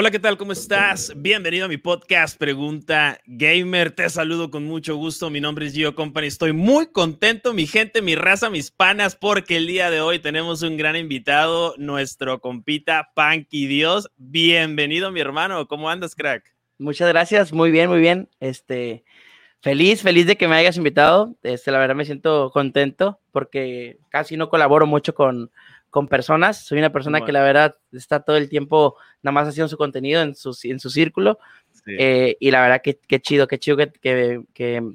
Hola, ¿qué tal? ¿Cómo estás? Bienvenido a mi podcast Pregunta Gamer. Te saludo con mucho gusto. Mi nombre es Gio Company. Estoy muy contento, mi gente, mi raza, mis panas, porque el día de hoy tenemos un gran invitado, nuestro compita Panky Dios. Bienvenido, mi hermano. ¿Cómo andas, crack? Muchas gracias. Muy bien, muy bien. Este, feliz, feliz de que me hayas invitado. Este, la verdad me siento contento porque casi no colaboro mucho con, con personas. Soy una persona que la verdad está todo el tiempo nada más haciendo su contenido en su, en su círculo. Eh, y la verdad que, qué chido, qué chido que, que,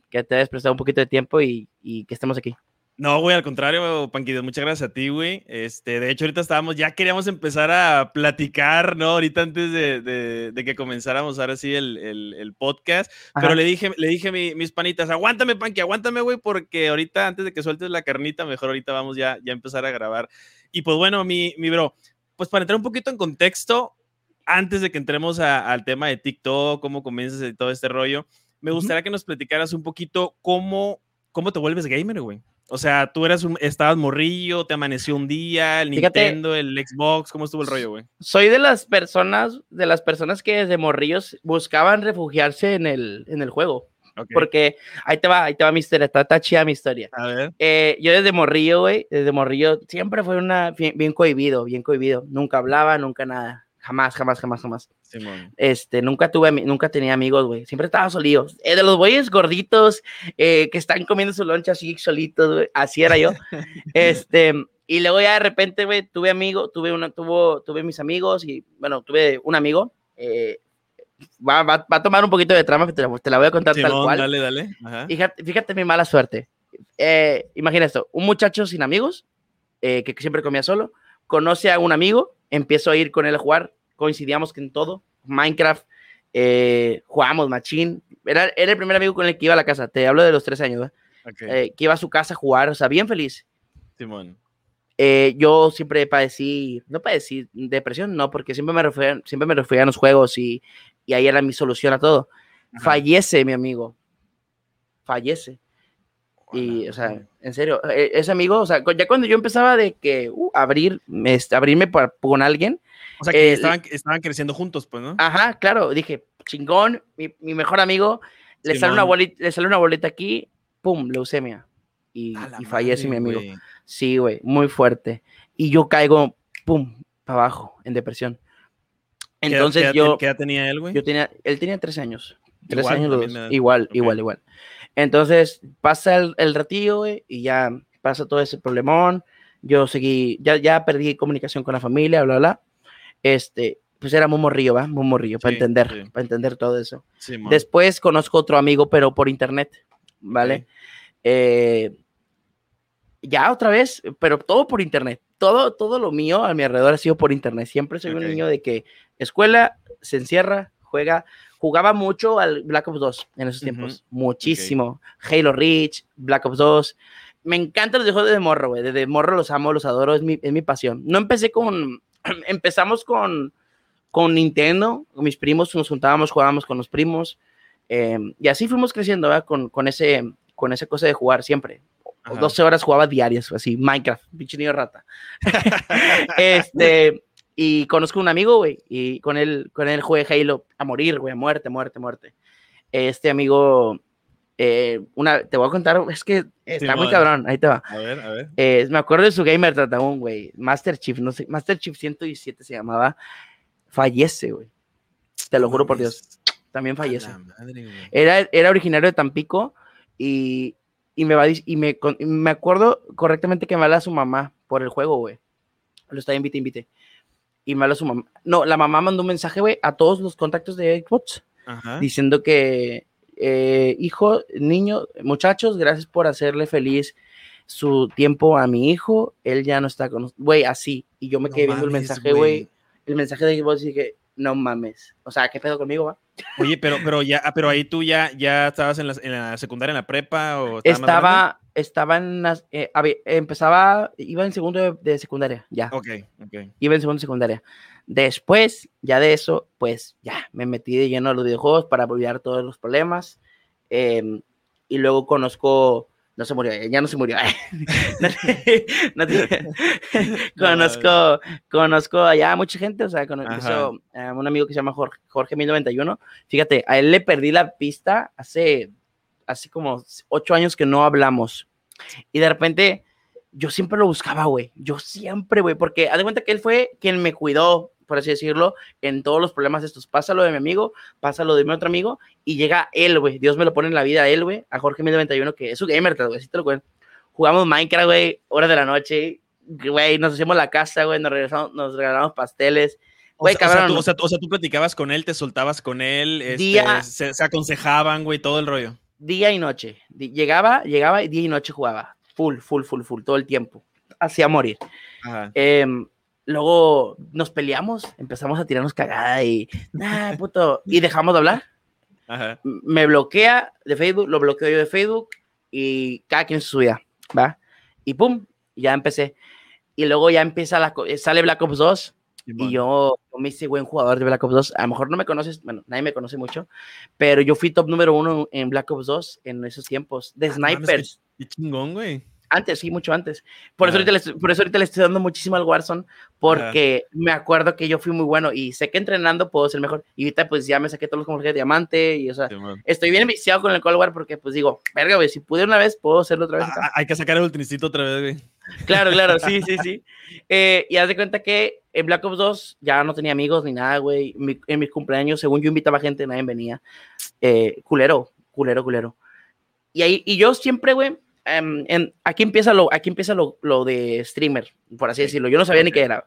que, te hayas prestado un poquito de tiempo y, y que estemos aquí. No, güey, al contrario, Panquido, muchas gracias a ti, güey. Este, de hecho, ahorita estábamos, ya queríamos empezar a platicar, ¿no? Ahorita antes de, de, de que comenzáramos ahora sí el, el, el podcast, pero le dije, le dije a mis panitas, aguántame, Panqui, aguántame, güey, porque ahorita, antes de que sueltes la carnita, mejor ahorita vamos ya, ya a empezar a grabar. Y pues bueno, mi, mi bro, pues para entrar un poquito en contexto, antes de que entremos a, al tema de TikTok, cómo comienzas y todo este rollo, me gustaría que nos platicaras un poquito cómo, cómo te vuelves gamer, güey. O sea, tú eras un, estabas morrillo, te amaneció un día, el Nintendo, el Xbox, ¿cómo estuvo el rollo, güey? Soy de las personas, de las personas que desde morrillos buscaban refugiarse en el, en el juego. Porque ahí te va, ahí te va mi historia, está, está chida mi historia. A ver. Eh, yo desde morrillo, güey, desde morrillo, siempre fue una, bien, bien, cohibido, bien cohibido. Nunca hablaba, nunca nada. Jamás, jamás, jamás, jamás. Este, nunca tuve, nunca tenía amigos, güey. Siempre estaba solío. Eh, de los güeyes gorditos eh, que están comiendo su loncha así solitos, güey. Así era yo. este, y luego ya de repente, güey, tuve amigos, tuve una, tuvo, tuve mis amigos y, bueno, tuve un amigo. Eh, va, va, va, a tomar un poquito de trama, te la, te la voy a contar tal cual. Dale, dale. Fíjate, fíjate, mi mala suerte. Eh, imagina esto, un muchacho sin amigos, eh, que siempre comía solo, conoce a un amigo, empiezo a ir con él a jugar, coincidíamos en todo, Minecraft, eh, jugamos machine, era, era, el primer amigo con el que iba a la casa, te hablo de los tres años, okay. que iba a su casa a jugar, o sea, bien feliz. Simón. yo siempre padecí, no padecí depresión, no, porque siempre me refería, siempre me refería a los juegos y, y ahí era mi solución a todo. Ajá. Fallece mi amigo. Fallece. Y, o sea, en serio, e, ese amigo, o sea, ya cuando yo empezaba de que uh, abrir, este, abrirme por, con alguien. O sea, que eh, estaban, estaban, creciendo juntos, pues, ¿no? Ajá, claro, dije, chingón, mi, mi mejor amigo, le sale, una bolita, le sale una boleta aquí, pum, leucemia. Y, y fallece mi amigo. Wey. Sí, güey, muy fuerte. Y yo caigo, pum, para abajo, en depresión. Entonces ¿Qué edad, yo. ¿Qué edad tenía él, güey? Yo tenía, él tenía 13 años. 13 igual, años los dos. Igual, okay. igual, igual. Entonces pasa el, el ratillo, güey, y ya pasa todo ese problemón. Yo seguí, ya, ya perdí comunicación con la familia, bla, bla. Este, pues era muy morrillo, ¿va? Muy morrillo, sí, para entender, sí. para entender todo eso. Sí, Después conozco otro amigo, pero por internet, ¿vale? Eh, ya otra vez, pero todo por internet. Todo, todo lo mío a mi alrededor ha sido por internet. Siempre soy okay. un niño de que escuela, se encierra, juega. Jugaba mucho al Black Ops 2 en esos tiempos. Uh -huh. Muchísimo. Okay. Halo Reach, Black Ops 2. Me encantan los juegos de morro, güey. Desde morro los amo, los adoro. Es mi, es mi pasión. No empecé con. Empezamos con, con Nintendo. Con mis primos nos juntábamos, jugábamos con los primos. Eh, y así fuimos creciendo, ¿verdad? Con, con, ese, con esa cosa de jugar siempre. Ajá. 12 horas jugaba diarias, así, Minecraft, pinche niño rata. este, y conozco un amigo, güey, y con él, con él jugué Halo a morir, güey, a muerte, muerte, muerte. Este amigo, eh, una, te voy a contar, es que está sí, muy cabrón, ahí te va. A ver, a ver. Eh, me acuerdo de su gamer tratadón, güey, Master Chief, no sé, Master Chief 117 se llamaba, fallece, güey. Te lo juro por Dios, también fallece. Madre, era, era originario de Tampico y, y me va y me, me acuerdo correctamente que me habla su mamá por el juego, güey. Lo está invite, invite. Y me habla su mamá. No, la mamá mandó un mensaje, güey, a todos los contactos de Xbox Ajá. diciendo que eh, hijo, niño, muchachos, gracias por hacerle feliz su tiempo a mi hijo. Él ya no está con güey, así. Y yo me quedé viendo el mensaje, güey. El mensaje de Xbox y dije, no mames. O sea, ¿qué pedo conmigo, va? Oye, pero, pero ya, ah, pero ahí tú ya, ya estabas en la, en la secundaria, en la prepa o estaba, estaba en las, eh, empezaba, iba en segundo de, de, secundaria, ya. Ok, ok. Iba en segundo de secundaria. Después, ya de eso, pues ya me metí de lleno a los videojuegos para olvidar todos los problemas. Eh, y luego conozco no se murió, ya no se murió. conozco, conozco allá mucha gente, o sea, conozco a un amigo que se llama Jorge, Jorge 1091. Fíjate, a él le perdí la pista hace, hace como ocho años que no hablamos. Y de repente, yo siempre lo buscaba, güey. Yo siempre, güey, porque haz de cuenta que él fue quien me cuidó, por así decirlo, en todos los problemas estos. Pasa lo de mi amigo, pasa lo de mi otro amigo, y llega él, güey. Dios me lo pone en la vida a él, güey, a Jorge 1091, que es su gamer, güey, sí te lo cuento. Jugamos Minecraft, güey, horas de la noche, güey, nos hacemos la casa, güey, nos, regresamos, nos regalamos pasteles. Güey, o, sea, tú, o, sea, tú, platicabas con él, te soltabas con él, este, se, se, aconsejaban, güey, todo el rollo. Día y noche. Llegaba, llegaba y día y noche jugaba. Full, full, full, full, todo el tiempo. Hacía morir. Eh, Luego nos peleamos, empezamos a tirarnos cagada y, nah, puto, y dejamos de hablar. Me bloquea de Facebook, lo bloqueo yo de Facebook y cada quien su vida, ¿va? Y pum, ya empecé. Y luego ya empieza la, sale Black Ops 2 y yo, me hice buen jugador de Black Ops 2. A lo mejor no me conoces, bueno, nadie me conoce mucho, pero yo fui top número uno en Black Ops 2 en esos tiempos de ah, snipers. qué chingón, güey. Antes, sí, mucho antes. Por, eso ahorita, le, por eso ahorita le estoy dando muchísimo al Warzone, porque me acuerdo que yo fui muy bueno y sé que entrenando puedo ser mejor. Y ahorita pues ya me saqué todos los como de diamante y o sea, estoy bien viciado con el Cold War porque pues digo, verga, güey, si pude una vez, puedo hacerlo otra vez. Ah, hay que sacar el ultrincito otra vez, güey. Claro, claro, sí, sí, sí. Eh, y haz de cuenta que en Black Ops 2 ya no tenía amigos ni nada, güey. en mis cumpleaños, según yo invitaba gente, nadie venía. Eh, culero, culero, culero. Y ahí, y yo siempre, güey, Em, en, aquí empieza, lo, aquí empieza lo, lo, de streamer, por así decirlo. Yo no sabía ni qué era.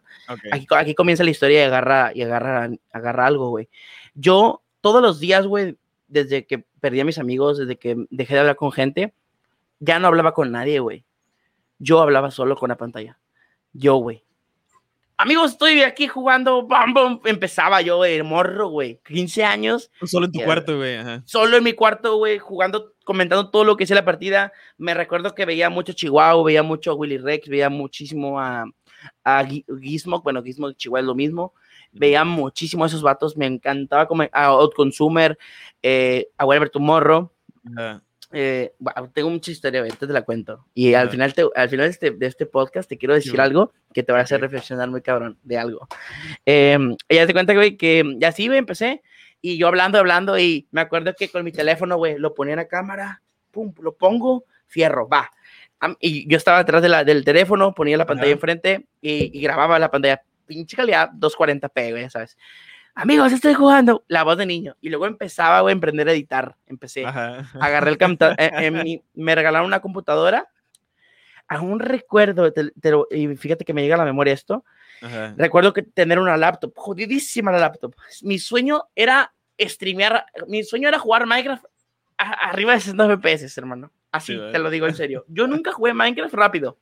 Aquí, aquí, comienza la historia y agarra, y agarra, agarra algo, güey. Yo todos los días, güey, desde que perdí a mis amigos, desde que dejé de hablar con gente, ya no hablaba con nadie, güey. Yo hablaba solo con la pantalla. Yo, güey. Amigos, estoy aquí jugando. Bam, bam. Empezaba yo, el morro, güey. 15 años. Solo en tu cuarto, güey. Solo en mi cuarto, güey, jugando comentando todo lo que hice la partida. Me recuerdo que veía mucho Chihuahua, veía mucho a Willy Rex, veía muchísimo a, a Gizmo, bueno, Gizmo Chihuahua es lo mismo. Veía muchísimo a esos vatos, me encantaba como a Outconsumer, eh, a Whatever Tomorrow. Eh, tengo mucha historia, ahorita te la cuento. Y al final, al final de este, de este, podcast te quiero decir algo que te va a hacer reflexionar muy cabrón de algo. Eh, ya te cuenta, güey, que ya sí, güey, empecé y yo hablando, hablando, y me acuerdo que con mi teléfono, güey, lo ponía en la cámara, pum, lo pongo, fierro, va. Y yo estaba detrás de la, del teléfono, ponía la pantalla enfrente y, grababa la pantalla, pinche calidad, 240p, güey, ¿sabes? Amigos, estoy jugando la voz de niño. Y luego empezaba, güey, a emprender a editar. Empecé, agarré el computador, eh, eh, me regalaron una computadora. Aún recuerdo, y fíjate que me llega a la memoria esto, Recuerdo que tener una laptop, jodidísima la laptop. Mi sueño era streamear, mi sueño era jugar Minecraft arriba de 60 FPS, hermano. Así, te lo digo en serio. Yo nunca jugué Minecraft rápido.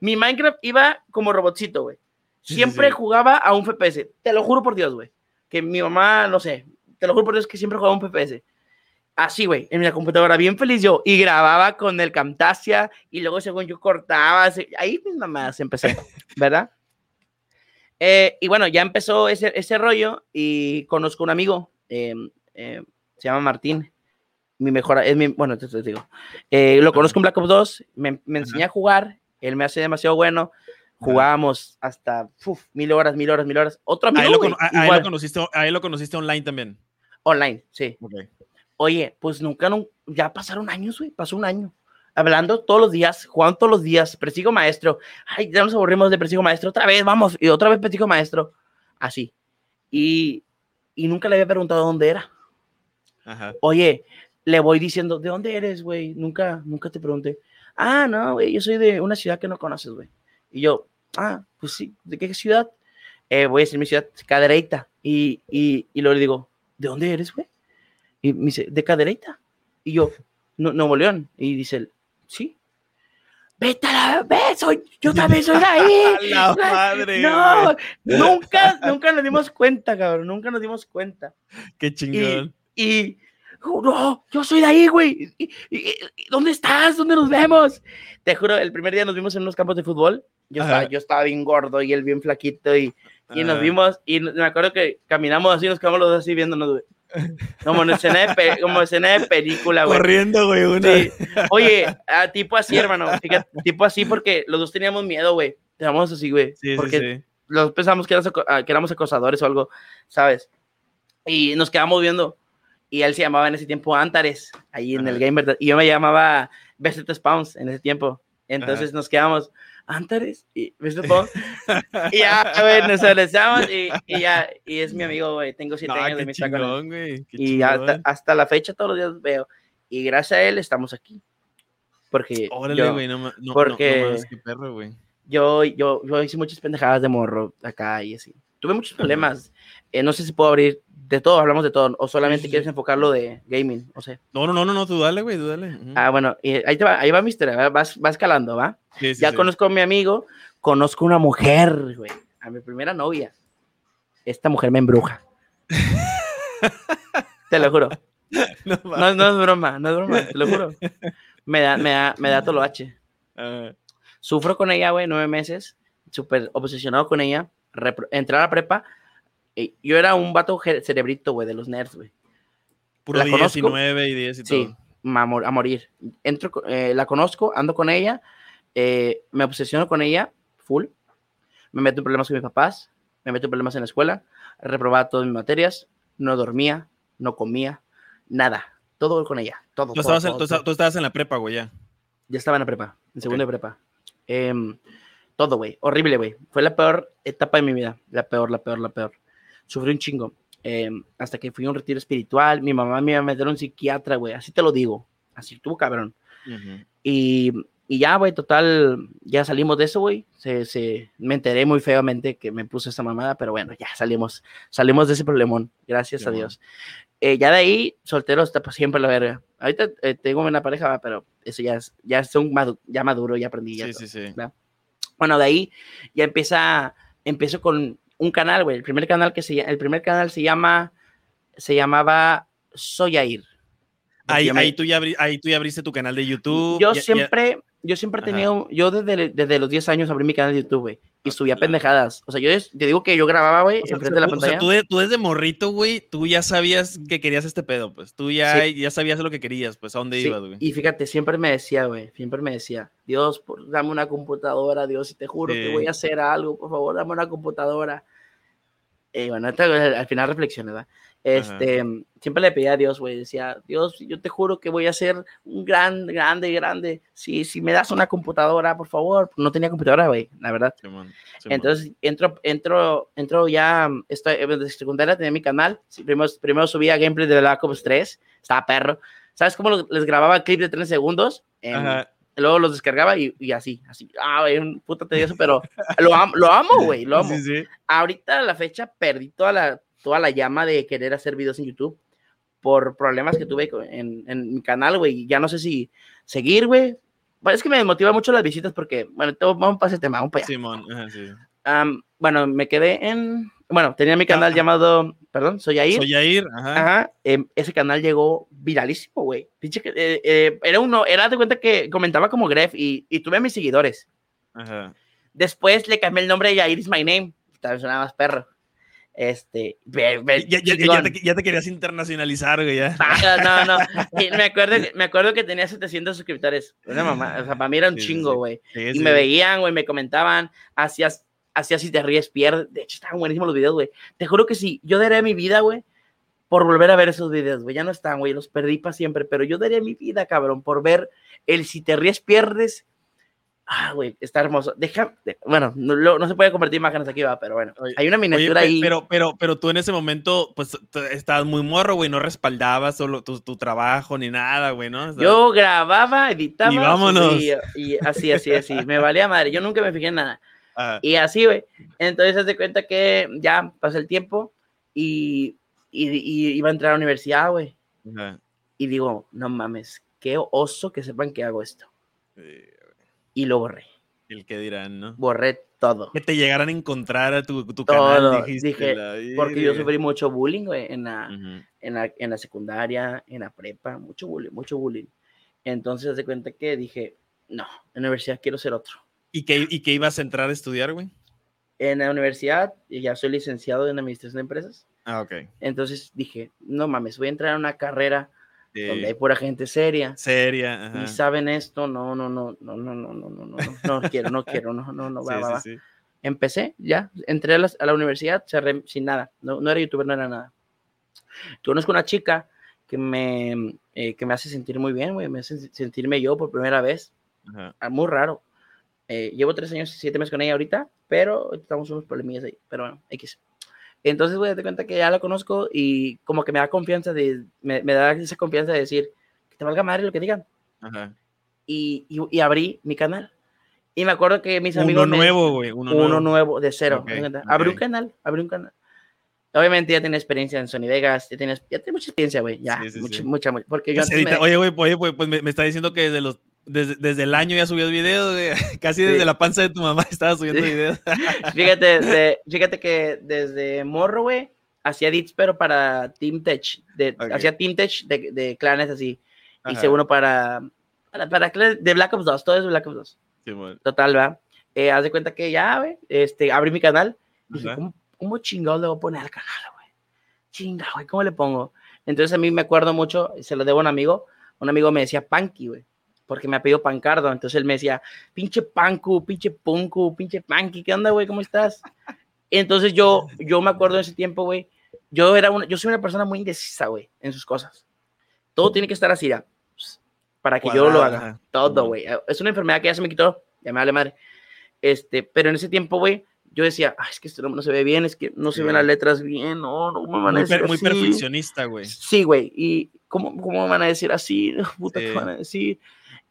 Mi Minecraft iba como robotcito, güey. Siempre jugaba a un FPS. Te lo juro por Dios, güey. Que mi mamá, no sé, te lo juro por Dios que siempre jugaba un FPS. Así, güey, en mi computadora, bien feliz yo. Y grababa con el Camtasia y luego según yo cortaba. Ahí mis mamás empecé, ¿verdad? Eh, y bueno, ya empezó ese, ese rollo y conozco un amigo, eh, eh, se llama Martín, mi mejor, es mi, bueno, te, digo, lo conozco en Black Ops 2, me, me enseñó a jugar, él me hace demasiado bueno, jugábamos hasta mil horas, mil horas, mil horas. Otro amigo. Ahí lo, lo, conociste, ahí lo conociste online también. Online, sí. Oye, pues nunca, no, ya pasaron años, güey, pasó un año hablando todos los días, jugando todos los días, persigo maestro. Ay, ya nos aburrimos de persigo maestro, otra vez, vamos, y otra vez persigo maestro. Así. Y, y nunca le había preguntado dónde era. Ajá. Oye, le voy diciendo, ¿de dónde eres, güey? Nunca, nunca te pregunté. Ah, no, güey, yo soy de una ciudad que no conoces, güey. Y yo, ah, pues sí, ¿de qué ciudad? Eh, voy a decir mi ciudad, Cadereyta. Y, y, y luego le digo, ¿de dónde eres, güey? Y me dice, de Cadereyta. Y yo, no, Nuevo León. Y dice, sí. Vete a la soy, yo también soy de ahí. la madre. No, nunca, nunca nos dimos cuenta, cabrón, nunca nos dimos cuenta. Qué chingón. Y, no, yo soy de ahí, güey. ¿Dónde estás? ¿Dónde nos vemos? Te juro, el primer día nos vimos en unos campos de fútbol. Yo, estaba, yo estaba bien gordo y él bien flaquito y, y nos vimos y me acuerdo que caminamos así, nos quedamos los dos así viéndonos, güey. Como en escena de, como escena de película, güey. Corriendo, güey. Una... Sí. Oye, a, tipo así, hermano. Fíjate, tipo así porque los dos teníamos miedo, güey. Teníamos así, güey. Sí, porque sí, los pensamos que, eras- ah, que éramos acosadores o algo, ¿sabes? Y nos quedamos viendo. Y él se llamaba en ese tiempo Antares, ahí en el Ajá. Gamer. Y yo me llamaba Bestet Spawns en ese tiempo. Entonces nos quedamos, Antares y Bestet Spawns. y ya, güey, nos abrazamos y, y ya. Y es mi amigo, güey. Tengo siete No, años de él. chingón, güey. Y hasta, hasta la fecha todos los días veo. Y gracias a él estamos aquí. Porque Órale, güey, no, no, porque- no, no qué perro, güey. yo, yo, yo hice muchas pendejadas de morro acá y así. Tuve muchos problemas. Eh, no sé si puedo abrir de todo, hablamos de todo. O solamente sí, quieres enfocarlo de gaming, o sea. No, no, no, no, no, tú dale, güey, tú dale. Ujú. Ah, bueno, y ahí, te va, ahí va mi historia, ¿va? escalando, ¿va? Sí, sí, ya conozco a mi amigo, conozco una mujer, güey, a mi primera novia. Esta mujer me embruja. te lo juro. No. No, no es broma, no es broma, te lo juro. Me da, me da, me da todo lo H. Ah, Sufro con ella, güey, nueve meses, súper obsesionado con ella. Entré a la prepa. Y yo era un vato cerebrito, güey, de los nerds, güey. puro La conozco. 19 y 10 y Sí, todo. ma- a, mor- a morir. Entro, eh, la conozco, ando con ella, eh, me obsesiono con ella, full. Me meto en problemas con mis papás, me meto en problemas en la escuela, reprobaba todas mis materias, no dormía, no comía, nada. Todo con ella, todo. Tú todo, estabas, en, todo, todo. tú estabas en la prepa, güey, ya. Ya estaba en la prepa, en segundo de prepa. Em, todo, güey. Horrible, güey. Fue la peor etapa de mi vida. La peor, la peor, la peor. Sufrí un chingo. Em, hasta que fui a un retiro espiritual. Mi mamá me iba a meter a un psiquiatra, güey. Así te lo digo. Así estuvo cabrón. Ujú. Y, y ya, güey, total, ya salimos de eso, güey. Se, se, me enteré muy feamente que me puso esa mamada, pero bueno, ya salimos, salimos de ese problemón, gracias a. Dios. Eh, ya de ahí, soltero hasta para siempre la verga. Ahorita eh, tengo una pareja, va, pero eso ya es, ya es un madu- ya maduro, ya aprendí. Ya Sí, todo. sí, sí. Bueno, de ahí ya empieza, empiezo con un canal, güey. El primer canal que se, el primer canal se llama, se llamaba Soyair. Ahí, ahí, tú ya ahí tú ya abriste tu canal de YouTube. yo ya- ya- siempre, yo siempre he tenido, yo desde, desde los 10 años abrí mi canal de YouTube, güey, y subía claro. pendejadas. O sea, yo te digo que yo grababa, güey, O sea, enfrente de la tú- o sea, pantalla. tú, de- tú desde morrito, güey, tú ya sabías que querías este pedo, pues. Tú ya, ya sabías lo que querías, pues, a dónde Sí, ibas, güey. y fíjate, siempre me decía, güey, siempre me decía, Dios, por, dame una computadora, Dios, y te juro que Sí. voy a hacer algo, por favor, dame una computadora. Y bueno, ahorita, güey, al final reflexioné, ¿verdad? Este, siempre le pedía a Dios, güey, decía, Dios, yo te juro que voy a ser un gran, grande, grande. Si, si me das una computadora, por favor. No tenía computadora, güey, la verdad. Simón, Simón. Entonces entro, entro, entro ya, estoy desde secundaria tenía mi canal, sí, primero, primero subía gameplay de Black Ops 3, estaba perro. ¿Sabes cómo les grababa clip de 3 segundos? Ajá. luego los descargaba y, y así, así, ah, güey, un puto tedioso, pero lo, am- lo amo, güey, lo amo. Sí, sí. Ahorita a la fecha perdí toda la, toda la llama de querer hacer videos en YouTube por problemas que tuve en, en mi canal, güey, ya no sé si seguir, güey. Es que me desmotiva mucho las visitas porque, bueno, todo- vamos para ese tema, vamos para allá. Simón, sí. Bueno, me quedé en. Bueno, tenía mi canal Ah. llamado. Perdón, soy Air. Soy Jair, ajá. Ajá. em, ese canal llegó viralísimo, güey. Eh, eh, era uno, era de cuenta que comentaba como Gref y, y tuve a mis seguidores. Ajá. Después le cambié el nombre de Yair is my name. También sonaba más perro. Este. Ya, ya- ya- te, ya te querías internacionalizar, güey, ya. Ah, no, no. Y me, acuerdo, me acuerdo que tenía 700 suscriptores. Una mamá. O sea, para mí era un Sí, chingo, güey. Sí, y sí. me veían, güey, me comentaban, hacías, hacías si te ríes, pierdes. De hecho, estaban buenísimos los videos, güey. Te juro que sí, yo daría mi vida, güey, por volver a ver esos videos, güey. Ya no están, güey, los perdí para siempre, pero yo daría mi vida, cabrón, por ver el si te ríes, pierdes. Ah, güey, está hermoso. Deja, de- bueno, no, no se puede convertir imágenes aquí, va, pero bueno, Oye, hay una Oye, miniatura pe- ahí. pero, pero, pero tú en ese momento, pues, estabas muy morro, güey, no respaldabas solo tu, tu trabajo ni nada, güey, ¿no? O sea, Yo grababa, editaba. Y vámonos. subía, y así, así, así. Me valía madre. Yo nunca me fijé en nada. Y así, güey. Entonces, de cuenta que ya pasó el tiempo y, y, y iba a entrar a la universidad, güey. Y digo, no mames, qué oso que sepan que hago esto. Eh, Y lo borré. El que dirán, ¿no? Borré todo. Que te llegaran a encontrar a tu, tu Todo, canal, dijiste. dije, la Porque yo sufrí mucho bullying, güey, en la, Ujú. en, la, en la secundaria, en la prepa. Mucho bullying, mucho bullying. Entonces, de cuenta que dije, no, en la universidad quiero ser otro. ¿Y que, ¿Y que ibas a entrar a estudiar, güey? en la universidad, ya soy licenciado en Administración de Empresas. Ah, ok. Entonces dije, no mames, voy a entrar a una carrera donde hay pura gente seria. Seria, ajá. Y saben esto, no, no, no, no, no, no, no, no, no, no, no quiero, no quiero, no, no, no, va, va, va. Empecé, ya, entré a la, a la universidad, cerré sin nada, no, no era youtuber, no era nada. Conozco una chica que me, eh, que me hace sentir muy bien, güey, me hace sentirme yo por primera vez. Ajá. Muy raro. Eh, llevo tres años y siete meses con ella ahorita, pero estamos unos problemillas ahí, pero bueno, X. Entonces, güey, te cuenta que ya la conozco y como que me da confianza, de, me, me da esa confianza de decir, que te valga madre lo que digan. Ajá. Y, y, y, abrí mi canal. Y me acuerdo que mis amigos... Uno nuevo, güey. Uno, uno nuevo. de cero. Okay, abrí un canal, abrí un canal. Obviamente ya tiene experiencia en Sony Vegas, ya tienes, ya mucha experiencia, güey, ya, sí, sí, mucha, sí. mucha, mucha, porque yo... Pues me... Oye, güey, pues, pues me, me, está diciendo que desde los desde, desde, el año ya subió videos, casi desde la panza de tu mamá estaba subiendo videos. fíjate, de, fíjate que desde morro, güey, hacía edits, pero para Team Tech, de, okay. hacía Team Tech de, de clanes así, Ajá. hice uno para, para, para, de Black Ops 2, todo es Black Ops 2. Sí, bueno. Total, va. Eh, haz de cuenta que ya, güey, este, abrí mi canal, dije, ¿cómo, ¿cómo chingados le voy a poner al canal, güey? Chinga, güey, ¿cómo le pongo? Entonces a mí me acuerdo mucho, se lo debo a un amigo, un amigo me decía Panky, güey porque me ha pedido Pancardo. Entonces él me decía, pinche Panku, pinche Punku, pinche Panky, ¿qué onda, güey? ¿Cómo estás? Entonces yo, yo me acuerdo en ese tiempo, güey, yo, era una, yo soy una persona muy indecisa, güey, en sus cosas. Todo tiene que estar así, ya, para que Cuadrada. yo lo haga. Todo, güey. Es una enfermedad que ya se me quitó, ya me vale madre. Este, pero en ese tiempo, güey, yo decía, Ay, es que esto no, no, se ve bien, es que no se sí. ven las letras bien, no, no me van a decir muy, así. muy perfeccionista, güey. Sí, güey, y ¿cómo, ¿cómo me van a decir así? Puta, sí. ¿qué van a decir?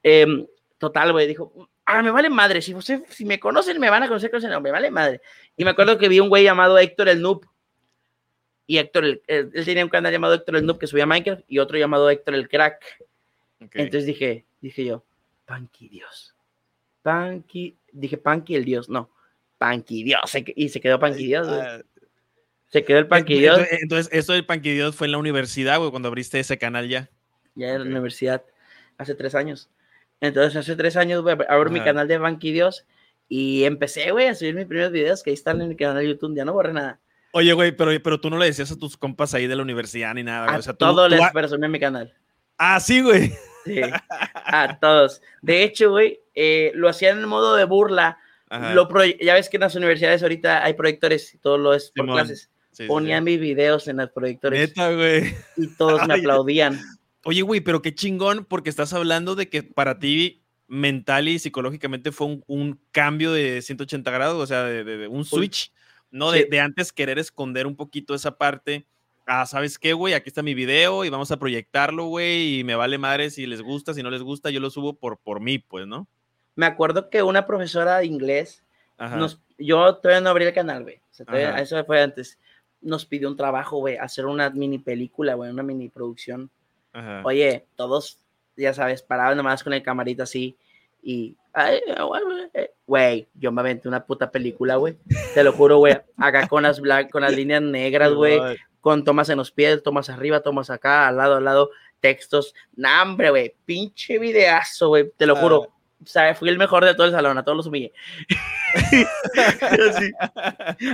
Eh, total, güey, dijo, ah, me vale madre, si, usted, si me conocen, me van a conocer, no, me vale madre. Y me acuerdo que vi un güey llamado Héctor el Noob, y Héctor, el, él, él, tenía un canal llamado Héctor el Noob que subía Minecraft, y otro llamado Héctor el Crack. Okay. Entonces dije, dije yo, Panky Dios. Panky, dije Panky el Dios, no, Panky Dios, y se quedó Panky Dios, güey. Ah, Se quedó el Panky Dios. Entonces, eso del Panky Dios fue en la universidad, güey, cuando abriste ese canal ya. Ya en la universidad, hace tres años. Entonces, hace tres años, güey, abro mi canal de Banquidios y empecé, güey, a subir mis primeros videos que ahí están en el canal de YouTube. Ya no borré nada. Oye, güey, pero, pero tú no le decías a tus compas ahí de la universidad ni nada, güey. O sea, tú, todos les presumí en mi canal. Ah, sí, güey. Sí, a todos. De hecho, güey, eh, lo hacían en modo de burla. Lo ya ves que en las universidades ahorita hay proyectores y todo lo es por Simón. clases. Sí, Ponían sí. mis videos en los proyectores. Neta, güey. Y todos me aplaudían. Oye, güey, pero qué chingón, porque estás hablando de que para ti mental y psicológicamente fue un, un cambio de 180 grados, o sea, de, de, de un switch, ¿no? Sí. De, de, antes querer esconder un poquito esa parte. Ah, ¿sabes qué, güey? Aquí está mi video y vamos a proyectarlo, güey, y me vale madre si les gusta, si no les gusta, yo lo subo por, por mí, pues, ¿no? Me acuerdo que una profesora de inglés, nos, yo todavía no abrí el canal, güey, o sea, eso fue antes, nos pidió un trabajo, güey, hacer una mini película, güey, una mini producción Ajá. Oye, todos, ya sabes, paraban nomás con el camarito así y, güey, yo me aventé una puta película, güey. Te lo juro, güey. Acá con las, black, con las líneas negras, güey. Con tomas en los pies, tomas arriba, tomas acá, al lado, al lado, textos. Nah, hombre, güey. Pinche videazo, güey. Te lo juro. O sea, fui el mejor de todo el salón, a todos los humillé. Así,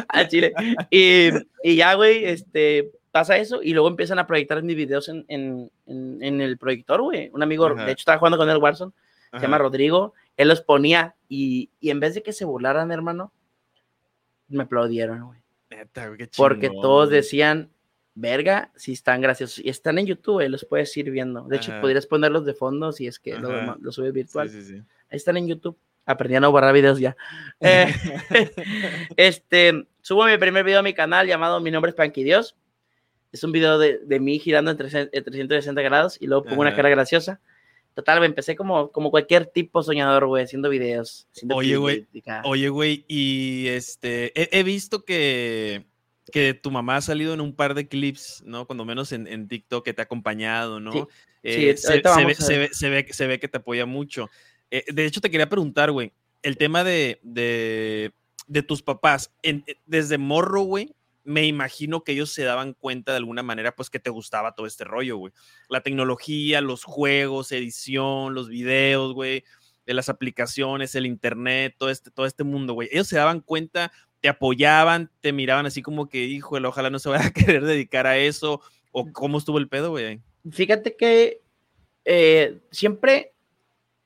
a Chile. Y, y ya, güey, este, pasa eso y luego empiezan a proyectar mis videos en, en, en, en el proyector, güey. Un amigo, Ajá. de hecho, estaba jugando con el Warzone, Ajá. se llama Rodrigo, él los ponía y, y, en vez de que se burlaran, hermano, me aplaudieron, güey. Porque todos decían, verga, si están graciosos. Y están en YouTube, güey, los puedes ir viendo. De hecho, Ajá. podrías ponerlos de fondo si es que lo, lo, subes virtual. Sí, sí, sí. Ahí están en YouTube. Aprendí a no borrar videos ya. eh, este, subo mi primer video a mi canal llamado Mi nombre es Panky Dios es un video de, de mí girando en 360 grados y luego pongo Ajá. una cara graciosa. Total, me empecé como, como cualquier tipo soñador, güey, haciendo videos. Haciendo oye, güey. Oye, güey, y este, he, he, visto que, que tu mamá ha salido en un par de clips, ¿no? Cuando menos en, en TikTok que te ha acompañado, ¿no? Sí, eh, sí se, se, ve, se, ve, se, ve, se ve que te apoya mucho. Eh, de hecho, te quería preguntar, güey, el tema de, de, de tus papás, en, desde morro, güey, me imagino que ellos se daban cuenta de alguna manera, pues que te gustaba todo este rollo, güey. La tecnología, los juegos, edición, los videos, güey, de las aplicaciones, el internet, todo este, todo este mundo, güey. Ellos se daban cuenta te apoyaban, te miraban así como que, híjole, ojalá no se vaya a querer dedicar a eso, o cómo estuvo el pedo, güey. Fíjate que eh, siempre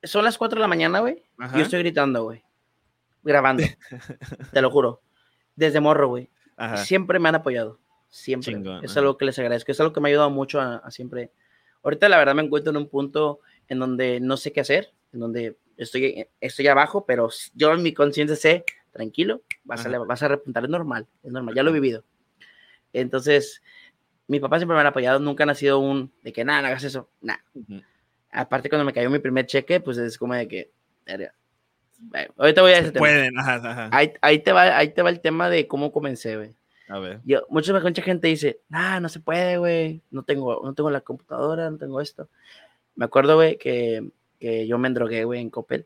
son las 4 de la mañana, güey. Yo estoy gritando, güey. Grabando. te lo juro. Desde morro, güey. Siempre me han apoyado. Siempre. es algo que les agradezco. Es algo que me ha ayudado mucho a, siempre. Ahorita, la verdad, me encuentro en un punto en donde no sé qué hacer, en donde estoy, estoy abajo, pero yo en mi conciencia sé, tranquilo, vas a, vas a repuntar, es normal, es normal, ya lo he vivido. Entonces, mi papá siempre me ha apoyado, nunca ha sido un de que nada, no hagas eso, nada. Aparte, cuando me cayó mi primer cheque, pues es como de que. Ahorita voy a ese tema. Pueden, Ahí, ahí, te va, ahí te va el tema de cómo comencé, güey. A ver. Yo, mucha, mucha gente dice, nah, no se puede, güey. No tengo, no tengo la computadora, no tengo esto. Me acuerdo, güey, que, que yo me endrogué, güey, en Coppel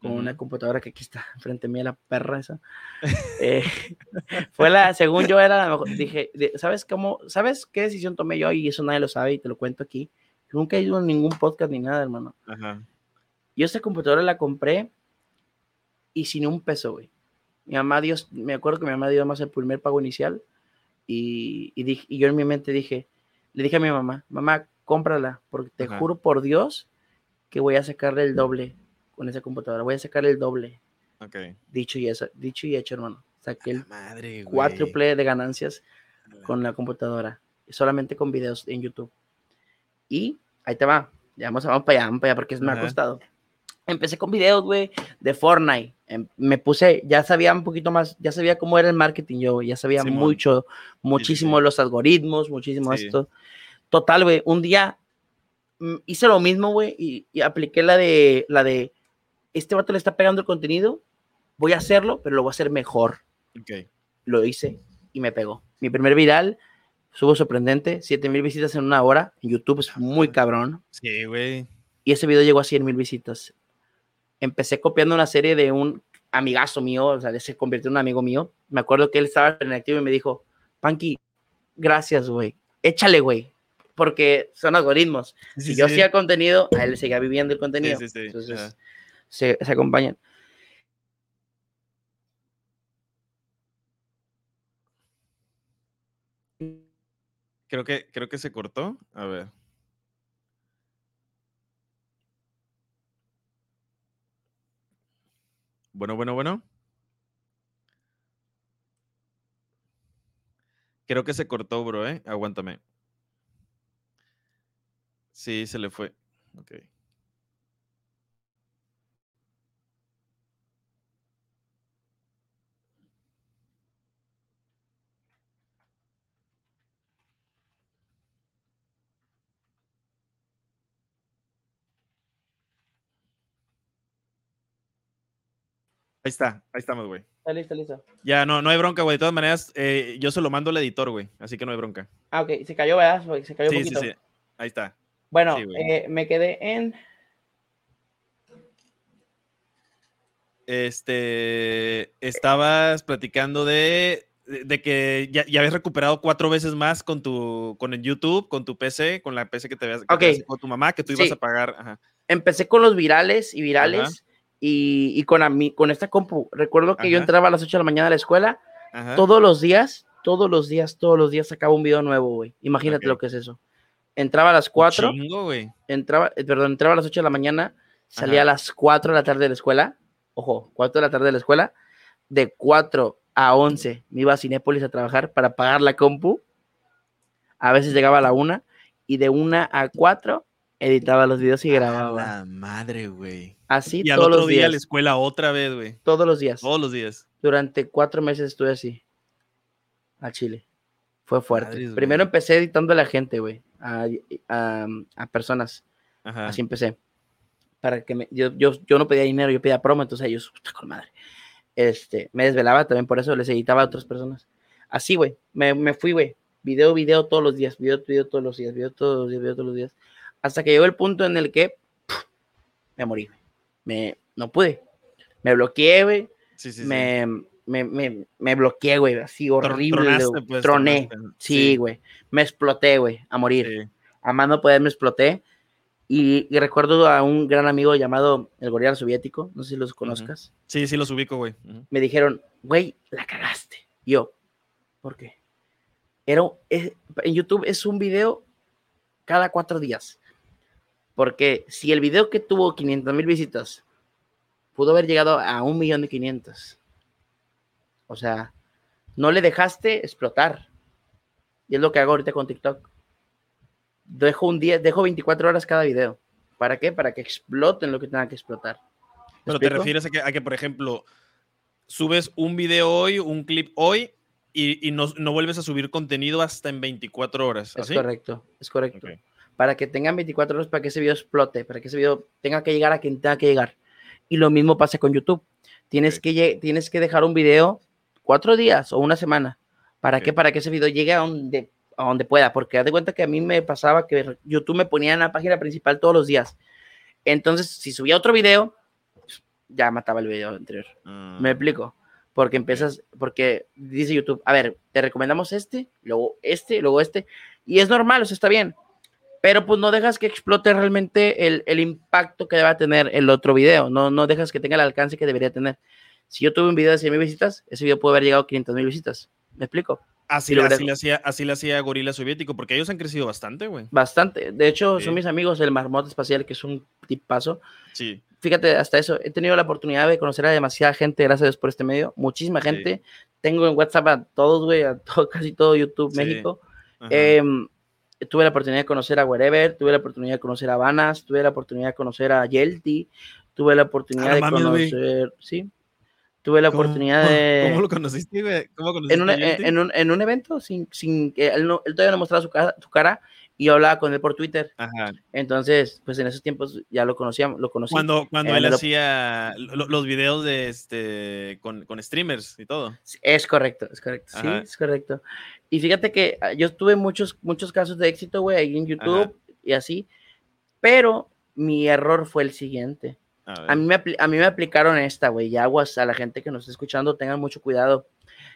con una computadora que aquí está frente a mí, la perra esa. Eh, fue la, según yo era la mejor, dije, ¿sabes cómo, sabes qué decisión tomé yo? Y eso nadie lo sabe y te lo cuento aquí. Nunca he ido a ningún podcast ni nada, hermano. Ajá. Yo esta computadora la compré y sin un peso, güey. Mi mamá Dios, me acuerdo que mi mamá dio más el primer pago inicial y, y, dije, y yo en mi mente dije, le dije a mi mamá, mamá, cómprala, porque te juro por Dios que voy a sacarle el doble con esa computadora. Voy a sacar el doble. Okay. Dicho y eso, dicho y hecho, hermano. Saqué el madre, cuádruple de ganancias con la computadora, solamente con videos en YouTube. Y ahí te va. Ya vamos, vamos para allá, vamos para allá, porque me ha costado. Empecé con videos, güey, de Fortnite. Em, me puse, ya sabía un poquito más, ya sabía cómo era el marketing yo, ya sabía mucho, muchísimo los algoritmos, muchísimo esto. Total, güey, un día mm, hice lo mismo, güey, y, y, apliqué la de, la de este vato le está pegando el contenido, voy a hacerlo, pero lo voy a hacer mejor. Okay. Lo hice y me pegó. Mi primer viral, subo sorprendente, 7 mil visitas en una hora. En YouTube es muy cabrón. Sí, güey. Y ese video llegó a 100 mil visitas. Empecé copiando una serie de un amigazo mío, o sea, se convirtió en un amigo mío. Me acuerdo que él estaba en activo y me dijo, Panky, gracias, güey. Échale, güey. Porque son algoritmos. si yo hacía contenido, a él seguía viviendo el contenido. Entonces, se, acompañan. Creo que, creo que se cortó. A ver. Bueno, bueno, bueno. Creo que se cortó, bro, ¿eh? Aguántame. Sí, se le fue. Ok. Ahí está, ahí estamos, güey. Está listo, listo. Ya, no, no hay bronca, güey. De todas maneras, eh, yo se lo mando al editor, güey. Así que no hay bronca. Ah, ok. Se cayó, ¿verdad? Se cayó un poquito. Sí, sí. Ahí está. Bueno, eh, me quedé en. Este. Estabas platicando de. De que ya, ya habías recuperado cuatro veces más con tu con el YouTube, con tu PC, con la PC que te habías con tu mamá, que tú ibas a pagar. Ajá. Empecé con los virales y virales y, con, a mí, con esta compu. Recuerdo que yo entraba a las 8 de la mañana a la escuela, todos los días, todos los días, todos los días sacaba un video nuevo, güey. Imagínate lo que es eso. Entraba a las 4, entraba, eh, perdón, entraba a las 8 de la mañana, salía a las 4 de la tarde de la escuela, ojo, 4 de la tarde de la escuela, de 4 a 11 me iba a Cinépolis a trabajar para pagar la compu, a veces llegaba a la 1 y de 1 a 4 editaba los videos y grababa. la madre, güey. Así y al otro día a la escuela otra vez, güey. Todos los días. Todos los días. Durante cuatro meses estuve así. A Chile. Fue fuerte. Primero empecé editando a la gente, güey. A, a, personas. Ajá. Así empecé. Para que me, yo, yo, yo, no pedía dinero, yo pedía promo, entonces ellos, con madre. Este, me desvelaba también por eso, les editaba a otras personas. Así, güey. Me, me fui, güey. Video, video todos los días. Video, video todos los días. Video todos los días. Video todos los días hasta que llegó el punto en el que me morí. Me, no pude. Me bloqueé, güey. Sí, sí, me, me, me, me, bloqueé, güey, así horrible. Pues, troné. Sí, güey. Me exploté, güey, a morir. A más no poder, me exploté. Y, recuerdo a un gran amigo llamado el Gorila Soviético, no sé si los conozcas. Sí, sí los ubico, güey. Me dijeron, güey, la cagaste. yo, ¿por qué? Era, en YouTube es un video cada cuatro días. Porque si el video que tuvo 500 mil visitas pudo haber llegado a un millón de 500, o sea, no le dejaste explotar. Y es lo que hago ahorita con TikTok. Dejo un día, dejo 24 horas cada video. ¿Para qué? Para que exploten lo que tenga que explotar. Pero te refieres a que, a que, por ejemplo, subes un video hoy, un clip hoy, y, no, vuelves a subir contenido hasta en 24 horas. Es correcto, es correcto. Para que tengan 24 horas para que ese video explote, para que ese video tenga que llegar a quien tenga que llegar. Y lo mismo pasa con YouTube. Tienes, que, tienes que dejar un video cuatro días o una semana. ¿Para qué? Para que ese video llegue a donde, a donde pueda. Porque haz de cuenta que a mí me pasaba que YouTube me ponía en la página principal todos los días. Entonces, si subía otro video, ya mataba el video anterior. Mm. ¿Me explico? Porque empiezas, porque dice YouTube, a ver, te recomendamos este, luego este, luego este, y es normal, o sea, está bien, pero pues no dejas que explote realmente el, el impacto que deba tener el otro video, no, no dejas que tenga el alcance que debería tener. Si yo tuve un video de 100 mil visitas, ese video puede haber llegado a 500 mil visitas. ¿Me explico? Así, lo así, le hacía, así le hacía Gorila Soviético, porque ellos han crecido bastante, güey. Bastante. De hecho, son mis amigos el Marmot Espacial, que es un tipazo. Sí fíjate, hasta eso, he tenido la oportunidad de conocer a demasiada gente, gracias a Dios por este medio, muchísima gente. Tengo en WhatsApp a todos, güey, a todo, casi todo YouTube, México. Em, tuve la oportunidad de conocer a Wherever, tuve la oportunidad de conocer a Vanas, tuve la oportunidad de conocer a Yelty, tuve la oportunidad de conocer, sí, tuve la oportunidad de... ¿Cómo lo conociste? ¿Cómo conociste en, un, en, un, en, un, evento, sin, sin que él, no, él todavía no mostraba su cara, su cara y yo hablaba con él por Twitter. Ajá. Entonces, pues en esos tiempos ya lo conocíamos, lo conocí. Cuando, cuando él hacía los videos de este con, con, streamers y todo. Es correcto, es correcto. Sí, es correcto. Y fíjate que ah, yo tuve muchos, muchos casos de éxito, güey, ahí en YouTube y así, pero mi error fue el siguiente. A, mí, me, a mí me aplicaron esta, güey, y aguas a la gente que nos está escuchando, tengan mucho cuidado.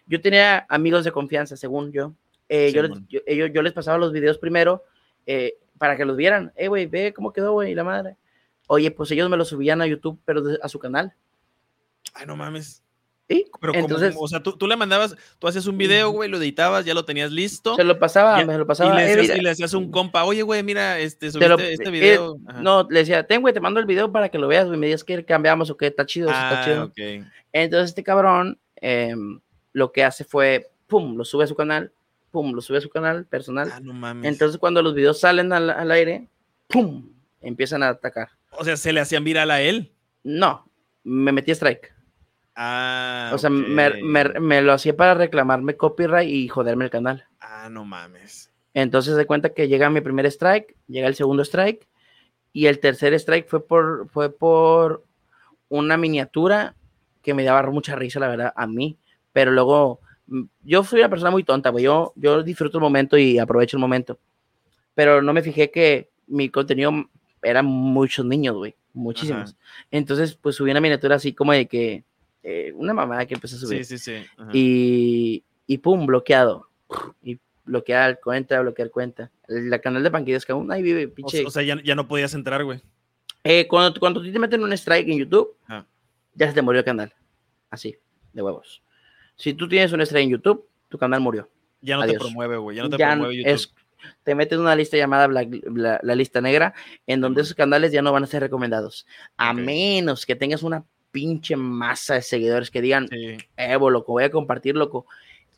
Yo tenía amigos de confianza, según yo. Eh, yo, yo, yo, les pasaba los videos primero eh, para que los vieran. Eh, güey, ve cómo quedó, güey, la madre. Oye, pues ellos me lo subían a YouTube, pero a su canal. Ay, no mames. ¿Sí? Pero Entonces, o sea, tú, tú, le mandabas, tú hacías un video, güey, lo editabas, ya lo tenías listo. Se lo pasaba, me lo pasaba. Y le, eh, hacías, un compa, oye, güey, mira, este, subiste este video. no, le decía, ten, güey, te mando el video para que lo veas, güey, me digas que cambiamos o qué, está chido, está ah, chido. Okay. Entonces, este cabrón, em, lo que hace fue, pum, lo sube a su canal, pum, lo sube a su canal personal. Ah, no mames. Entonces cuando los videos salen al, aire, pum, empiezan a atacar. O sea, ¿se le hacían viral a él? No, me metí strike. Ah. O sea, me, lo hacía para reclamarme copyright y joderme el canal. Ah, no mames. Entonces de cuenta que llega mi primer strike, llega el segundo strike y el tercer strike fue por, fue por una miniatura que me daba mucha risa, la verdad, a mí. Pero luego yo soy una persona muy tonta, güey. Yo, yo disfruto el momento y aprovecho el momento. Pero no me fijé que mi contenido eran muchos niños, güey. Muchísimos. Entonces, pues subí una miniatura así como de que eh, una mamada que empecé a subir. Sí, sí, sí. Y, y pum, bloqueado. Y bloquear cuenta, bloquear cuenta. La canal de Panquitas que aún ahí vive, pinche. O, sea, ya, ya, no podías entrar, güey. Eh, cuando, cuando te meten un strike en YouTube, ya se te murió el canal. Así, de huevos. Si tú tienes una estrella en YouTube, tu canal murió. Ya no te promueve, güey. Ya no te promueve YouTube. Es, te metes en una lista llamada la, lista negra, en donde esos canales ya no van a ser recomendados. A menos que tengas una pinche masa de seguidores que digan, Evo, loco, voy a compartir, loco.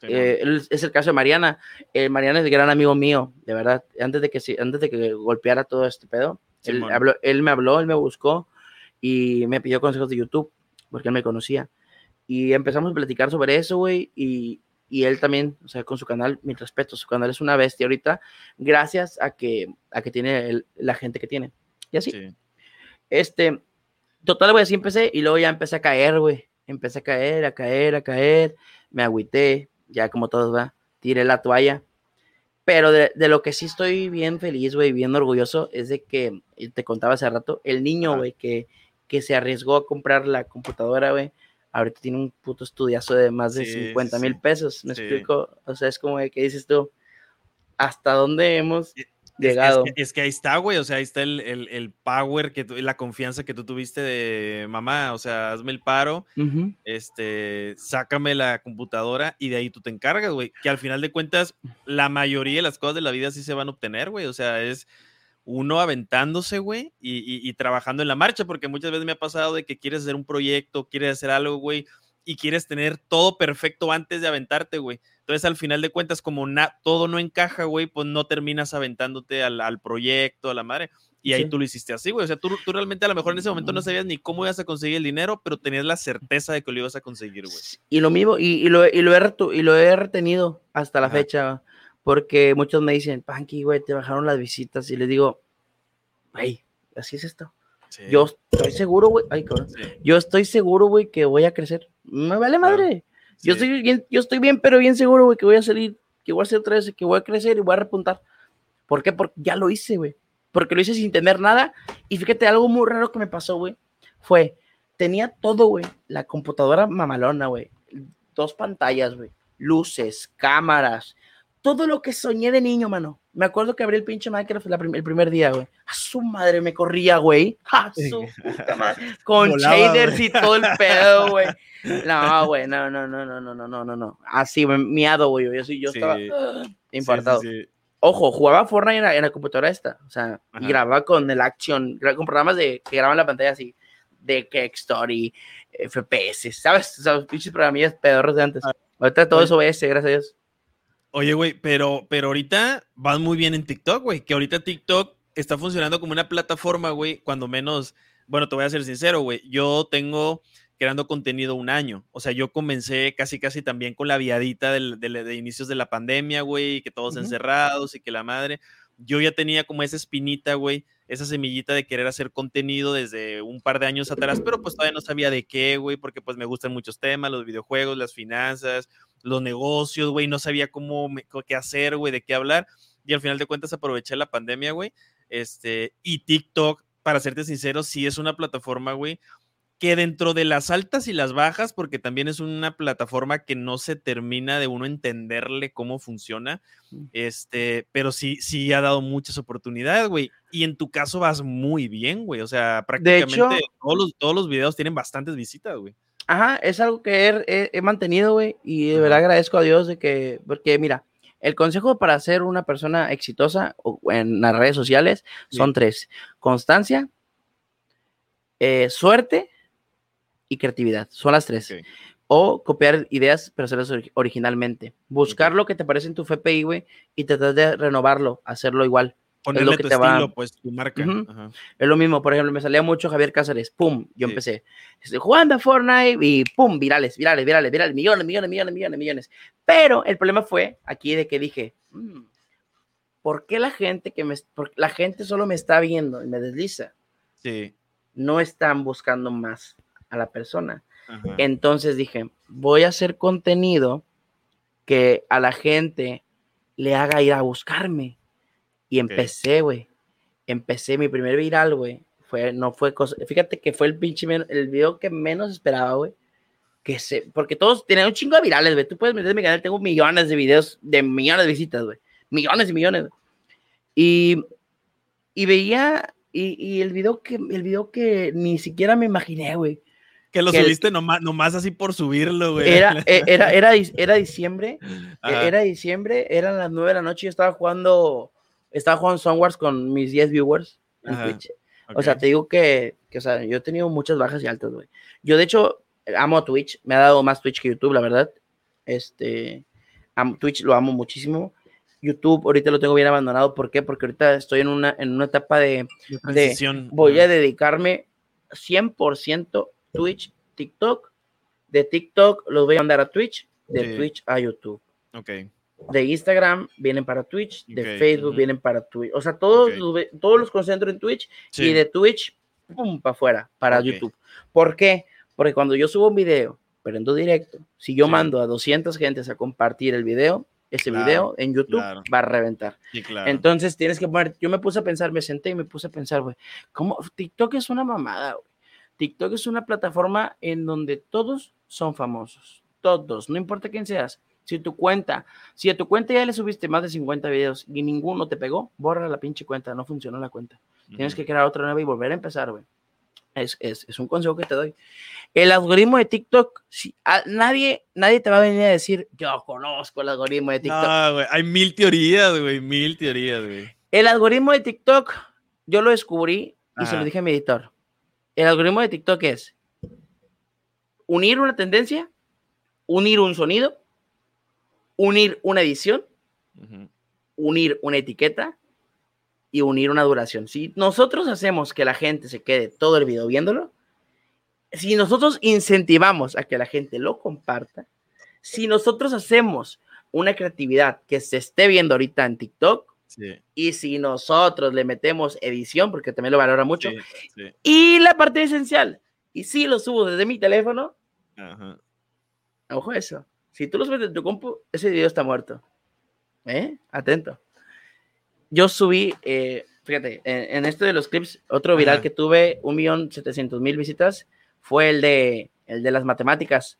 Eh, es el caso de Mariana. Eh, Mariana es el gran amigo mío, de verdad. Antes de que, antes de que golpeara todo este pedo, él, habló, él me habló, él me buscó y me pidió consejos de YouTube, porque él me conocía. Y empezamos a platicar sobre eso, güey, y, y, él también, o sea, con su canal, mi respeto, su canal es una bestia ahorita, gracias a que, a que tiene la gente que tiene. Y así. Este, total, güey, así empecé, y luego ya empecé a caer, güey, empecé a caer, a caer, a caer, me agüité, ya como todos, va, tiré la toalla. Pero de, de, lo que sí estoy bien feliz, güey, bien orgulloso, es de que, te contaba hace rato, el niño, güey, que, que se arriesgó a comprar la computadora, güey, ahorita tiene un puto estudiazo de más de 50 mil pesos, ¿me explico? O sea, es como que dices tú, ¿hasta dónde hemos llegado. Es, que, ahí está, güey, o sea, ahí está el, el, power, que la confianza que tú tuviste de mamá, o sea, hazme el paro, este, sácame la computadora y de ahí tú te encargas, güey, que al final de cuentas la mayoría de las cosas de la vida sí se van a obtener, güey, o sea, es uno aventándose, güey, y, y, trabajando en la marcha, porque muchas veces me ha pasado de que quieres hacer un proyecto, quieres hacer algo, güey, y quieres tener todo perfecto antes de aventarte, güey. Entonces, al final de cuentas, como todo no encaja, güey, pues no terminas aventándote al, proyecto, a la madre. Y ahí tú lo hiciste así, güey. O sea, tú, tú, realmente a lo mejor en ese momento no sabías ni cómo ibas a conseguir el dinero, pero tenías la certeza de que lo ibas a conseguir, güey. Y lo mismo, y, lo, y, lo, he, y lo he retenido hasta la fecha, porque muchos me dicen, Panky, güey, te bajaron las visitas. Y les digo, güey, así es esto. Yo estoy seguro, güey. Ay, cabrón. Yo estoy seguro, güey, que voy a crecer. Me vale madre. Yo, estoy bien, yo estoy bien, pero bien seguro, güey, que voy a salir, que voy a hacer otra vez, que voy a crecer y voy a repuntar. ¿Por qué? Porque ya lo hice, güey. Porque lo hice sin tener nada. Y fíjate, algo muy raro que me pasó, güey, fue, tenía todo, güey. La computadora mamalona, güey. Dos pantallas, güey. Luces, cámaras. Todo lo que soñé de niño, mano. Me acuerdo que abrí el pinche Minecraft el primer día, güey. A su madre me corría, güey. A su puta madre. Con shaders y todo el pedo, güey. No, güey, no, no, no, no, no, no, no, no. Así, miado, güey. Yo, yo estaba importado. Ojo, jugaba Fortnite en la, computadora esta. O sea, y grababa con el Action, con programas de, que graban la pantalla así, de Cake Story, FPS, ¿sabes? O sea, pinches programillas pedorros de antes. Ah, Ahorita todo eso OBS, gracias a Dios. Oye, güey, pero, pero ahorita vas muy bien en TikTok, güey. Que ahorita TikTok está funcionando como una plataforma, güey, cuando menos, bueno, te voy a ser sincero, güey. Yo tengo creando contenido un año. O sea, yo comencé casi, casi también con la viadita de inicios de la pandemia, güey, que todos encerrados y que la madre. Yo ya tenía como esa espinita, güey, esa semillita de querer hacer contenido desde un par de años atrás, pero pues todavía no sabía de qué, güey, porque pues me gustan muchos temas, los videojuegos, las finanzas, los negocios, güey, no sabía cómo, qué hacer, güey, de qué hablar. Y al final de cuentas aproveché la pandemia, güey. Este, y TikTok, para serte sincero, sí es una plataforma, güey, que dentro de las altas y las bajas, porque también es una plataforma que no se termina de uno entenderle cómo funciona, mm. este, pero sí, sí ha dado muchas oportunidades, güey. Y en tu caso vas muy bien, güey. O sea, prácticamente todos, los, todos los videos tienen bastantes visitas, güey. Ajá, es algo que he, mantenido, güey, y de verdad agradezco a Dios de que, porque mira, el consejo para ser una persona exitosa en las redes sociales son tres: constancia, eh, suerte y creatividad. Son las tres. O copiar ideas, pero hacerlas originalmente. Buscar lo que te parece en tu FPI, güey, y tratar de renovarlo, hacerlo igual es lo que tu te estilo, pues tu marca. Es lo mismo, por ejemplo, me salía mucho Javier Cáceres, pum, yo empecé estoy jugando a Fortnite y pum, virales, virales, virales, virales, millones, millones, millones, millones, millones. Pero el problema fue aquí de que dije, mm, ¿por qué la gente que me, la gente solo me está viendo y me desliza? Sí. No están buscando más a la persona. Entonces dije, voy a hacer contenido que a la gente le haga ir a buscarme y empecé, güey. Empecé mi primer viral, güey. Fue, no fue cosa. Fíjate que fue el pinche el video que menos esperaba, güey. Que se, porque todos tienen un chingo de virales, güey. Tú puedes meter en mi canal, tengo millones de videos de millones de visitas, güey. Millones y millones. Y, y veía, y, y, el video que, el video que ni siquiera me imaginé, güey. Que lo subiste nomás, nomás, así por subirlo, güey. Era, e, era, era, era diciembre, e, era diciembre, eran las nueve de la noche y yo estaba jugando estaba jugando Songwars con mis 10 viewers en Twitch. O sea, te digo que, que, o sea, yo he tenido muchas bajas y altas, güey. Yo, de hecho, amo a Twitch. Me ha dado más Twitch que YouTube, la verdad. Este, Twitch lo amo muchísimo. YouTube ahorita lo tengo bien abandonado. ¿Por qué? Porque ahorita estoy en una, en una etapa de, de voy a dedicarme 100% Twitch, TikTok. De TikTok los voy a mandar a Twitch, de Twitch a YouTube. Ok de Instagram vienen para Twitch, de Facebook vienen para Twitch. O sea, todos, todos los concentro en Twitch y de Twitch, pum, para afuera, para YouTube. ¿Por qué? Porque cuando yo subo un video, pero en directo, si yo mando a 200 gentes a compartir el video, ese video en YouTube va a reventar. Entonces tienes que poner, yo me puse a pensar, me senté y me puse a pensar, güey, ¿cómo? TikTok es una mamada, güey. TikTok es una plataforma en donde todos son famosos, todos, no importa quién seas Si tu cuenta, si a tu cuenta ya le subiste más de 50 videos y ninguno te pegó, borra la pinche cuenta, no funcionó la cuenta. Tienes que crear otra nueva y volver a empezar, güey. Es, es, es, un consejo que te doy. El algoritmo de TikTok, si, nadie, nadie te va a venir a decir, yo conozco el algoritmo de TikTok. No, güey, hay mil teorías, güey, mil teorías, güey. El algoritmo de TikTok, yo lo descubrí y se lo dije a mi editor. El algoritmo de TikTok es unir una tendencia, unir un sonido, unir una edición, unir una etiqueta y unir una duración. Si nosotros hacemos que la gente se quede todo el video viéndolo, si nosotros incentivamos a que la gente lo comparta, si nosotros hacemos una creatividad que se esté viendo ahorita en TikTok, y si nosotros le metemos edición, porque también lo valora mucho, y la parte esencial, y si lo subo desde mi teléfono, ojo eso, si tú lo subes de tu compu, ese video está muerto. ¿Eh? Atento yo subí, eh, fíjate, en, esto de los clips, otro viral que tuve, un millón setecientos mil visitas, fue el de, el de las matemáticas.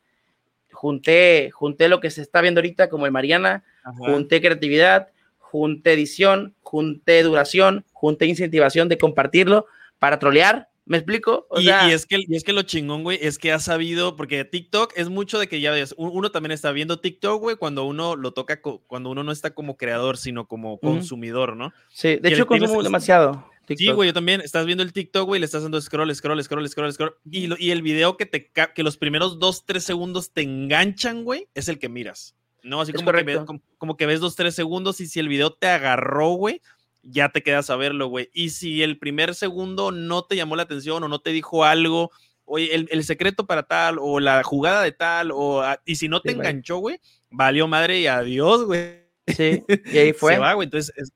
Junté, junté lo que se está viendo ahorita como el Mariana, junté creatividad, junté edición, junté duración, junté incentivación de compartirlo para trolear ¿Me explico? y, es que, y es que lo chingón, güey, es que ha sabido, porque TikTok es mucho de que ya ves, uno también está viendo TikTok, güey, cuando uno lo toca, cuando uno no está como creador, sino como consumidor, ¿no? Sí, de hecho consumo demasiado. Sí, güey, yo también, estás viendo el TikTok, güey, le estás dando scroll, scroll, scroll, scroll, scroll, y, y el video que te que los primeros dos, tres segundos te enganchan, güey, es el que miras. No, así como que, ves, como que ves dos, tres segundos y si el video te agarró, güey, ya te quedas a verlo, güey. Y si el primer segundo no te llamó la atención o no te dijo algo, oye, el, secreto para tal, o la jugada de tal, o y si no te enganchó, güey, valió madre y adiós, güey. Sí, y ahí fue. Se va, güey. Entonces, es,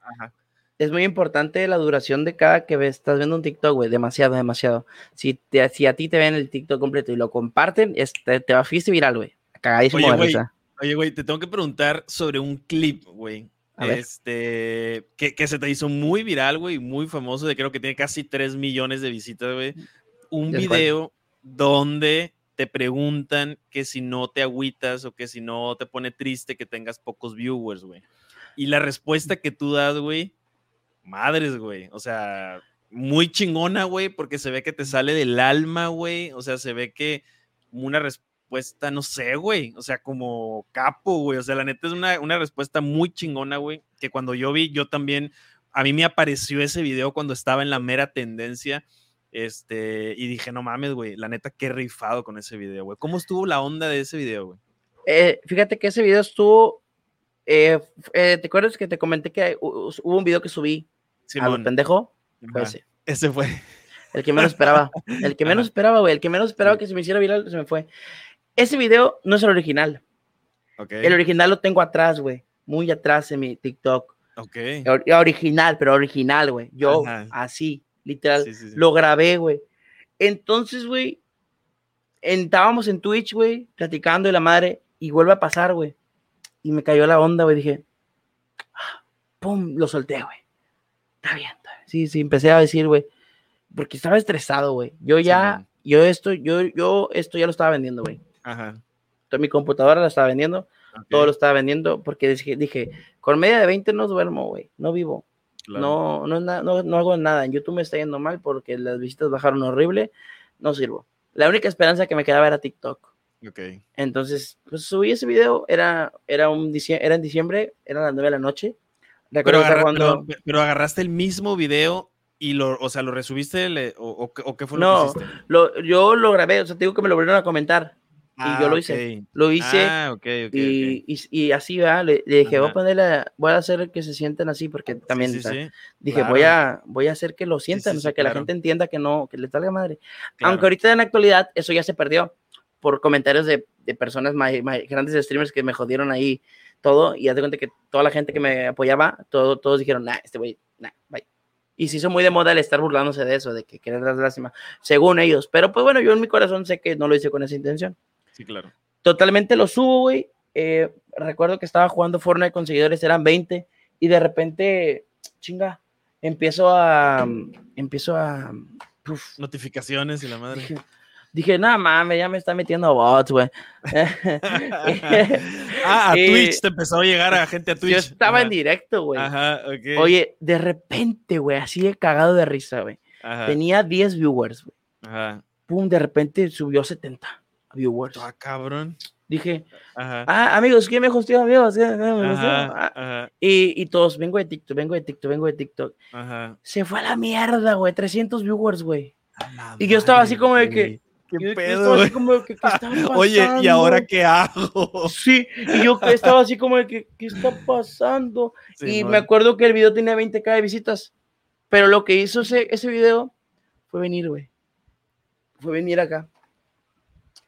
es muy importante la duración de cada que ves, estás viendo un TikTok, güey, demasiado, demasiado. Si, te, si a ti te ven el TikTok completo y lo comparten, te, te va a viral, güey. Cagadísimo Oye, güey, te tengo que preguntar sobre un clip, güey este, que, que, se te hizo muy viral, güey, muy famoso, de creo que tiene casi 3 millones de visitas, güey. Un video donde te preguntan que si no te agüitas o que si no te pone triste que tengas pocos viewers, güey. Y la respuesta que tú das, güey, madres, güey. O sea, muy chingona, güey, porque se ve que te sale del alma, güey. O sea, se ve que una respuesta no sé, güey, o sea, como capo, güey, o sea, la neta es una, una respuesta muy chingona, güey, que cuando yo vi, yo también, a mí me apareció ese video cuando estaba en la mera tendencia, este, y dije, no mames, güey, la neta, qué rifado con ese video, güey. ¿Cómo estuvo la onda de ese video, güey? Eh, fíjate que ese video estuvo, eh, eh, ¿te acuerdas que te comenté que hubo un video que subí a lo pendejo? ese. ese fue. El que menos esperaba. El que menos esperaba, güey. El que menos esperaba que se me hiciera viral, se me fue. Ese video no es el original. El original lo tengo atrás, güey. Muy atrás en mi TikTok. Ok. Original, pero original, güey. Yo, así, literal, lo grabé, güey. Entonces, güey, estábamos en Twitch, güey, platicando y la madre, y vuelve a pasar, güey. Y me cayó la onda, güey. Dije, ah, pum, lo solté, güey. Está bien, está bien. Sí, sí, empecé a decir, güey, porque estaba estresado, güey. Yo ya, yo esto, yo, yo esto ya lo estaba vendiendo, güey. Ajá. Entonces, mi computadora la estaba vendiendo, todo lo estaba vendiendo, porque dije, dije, con media de 20 no duermo, güey, no vivo. No, no, no, no hago nada. En YouTube me está yendo mal porque las visitas bajaron horrible. No sirvo. La única esperanza que me quedaba era TikTok. Okay. Entonces, pues subí ese video. Era, era, un, era en diciembre, era las 9 de la noche. Pero, cuando... pero, agarraste el mismo video y lo, o sea, lo resubiste o, o, qué fue lo que hiciste? No, yo lo grabé, o sea, te digo que me lo volvieron a comentar y yo lo ah, hice. Lo hice. Ah, y, y, así va. Le, dije, voy a ponerle, voy a hacer que se sienten así, porque también dije, voy a voy a hacer que lo sientan, o sea, que la gente entienda que no, que le salga madre. Aunque ahorita en la actualidad eso ya se perdió por comentarios de, de personas más, grandes streamers que me jodieron ahí todo. Y haz de cuenta que toda la gente que me apoyaba, todo, todos dijeron, nah, este güey, nah, bye. Y se hizo muy de moda el estar burlándose de eso, de que querer dar lástima, según ellos. Pero pues bueno, yo en mi corazón sé que no lo hice con esa intención. Sí, claro. Totalmente lo subo, güey. Eh, recuerdo que estaba jugando Fortnite con seguidores, eran 20, y de repente, chinga, empiezo a. Empiezo a. Notificaciones y la madre. Dije, no mames, ya me está metiendo bots, güey. ah, a Twitch te empezó a llegar a gente a Twitch. Yo estaba en directo, güey. Ajá, ok. Oye, de repente, güey, así de cagado de risa, güey. Tenía 10 viewers, güey. Ajá. Pum, de repente subió 70 viewers. Ah, cabrón. Dije, ah, amigos, ¿quién me hosteó, amigos? Y, y, todos, vengo de TikTok, vengo de TikTok, vengo de TikTok. Ajá. Se fue a la mierda, güey, 300 viewers, güey. Y yo estaba así como de que, ¿Qué pedo? Así como que, ¿qué está pasando? Oye, ¿y ahora qué hago? Sí, y yo estaba así como de que, ¿qué está pasando? y me acuerdo que el video tenía 20k de visitas, pero lo que hizo ese, ese video fue venir, güey. Fue venir acá.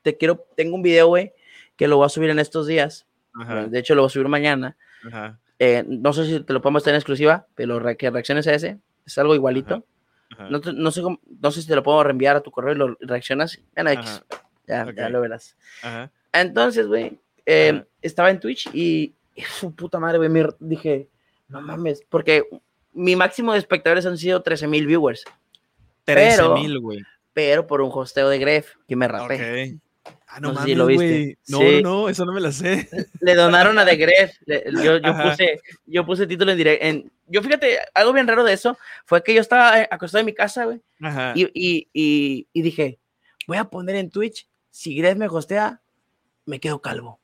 Te quiero, tengo un video, güey, que lo voy a subir en estos días. De hecho, lo voy a subir mañana. Eh, no sé si te lo podemos tener en exclusiva, pero que reacciones a ese. Es algo igualito. No, no, sé no sé si te lo puedo reenviar a tu correo y lo reaccionas. En X. Ya, ya, lo verás. Entonces, güey, eh, estaba en Twitch y, su puta madre, güey, me dije, no mames, porque mi máximo de espectadores han sido 13 mil viewers. 13 mil, güey. Pero por un hosteo de Gref que me rapé. Okay. Ah, no, mames, lo viste. No, no, eso no me lo sé. Le donaron a The Gref. Yo, yo puse, yo puse título en directo. Yo fíjate, algo bien raro de eso fue que yo estaba eh, acostado en mi casa, güey. Y, y, y, y, dije, voy a poner en Twitch, si Gref me hostea, me quedo calvo.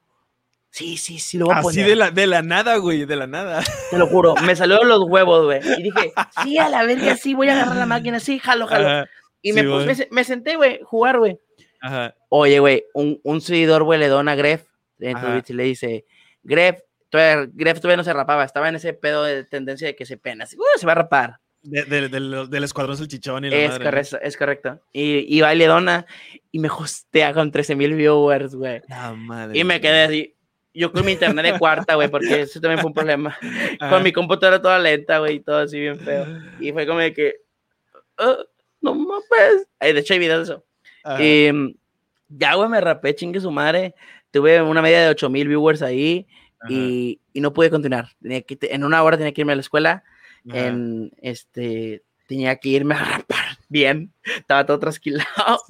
Sí, sí, sí, lo voy a poner. Así de la, de la nada, güey, de la nada. Te lo juro, me salieron los huevos, güey. Y dije, sí, a la verga, sí, voy a agarrar la máquina, sí, jalo, jalo. Y me, me, me, senté, güey, jugar, güey. Oye, güey, un, un, seguidor, güey, le dona a Gref y le dice, Gref, todavía, Gref todavía no se rapaba, estaba en ese pedo de tendencia de que se pena, así, uh, se va a rapar. del escuadrón chichón y la es correcto, es correcto. Y, y va y le dona y me hostea con 13 mil viewers, güey. y me quedé así. Yo con mi internet de cuarta, güey, porque eso también fue un problema. Con mi computadora toda lenta, güey, y todo así bien feo. Y fue como de que, uh, no mames. De hecho, hay videos de eso. Y mm, ya, güey, me rapé, chingue su madre. Tuve una media de 8000 viewers ahí y, y, no pude continuar. Tenía que, en una hora tenía que irme a la escuela. En este, tenía que irme a rapar bien. Estaba todo trasquilado.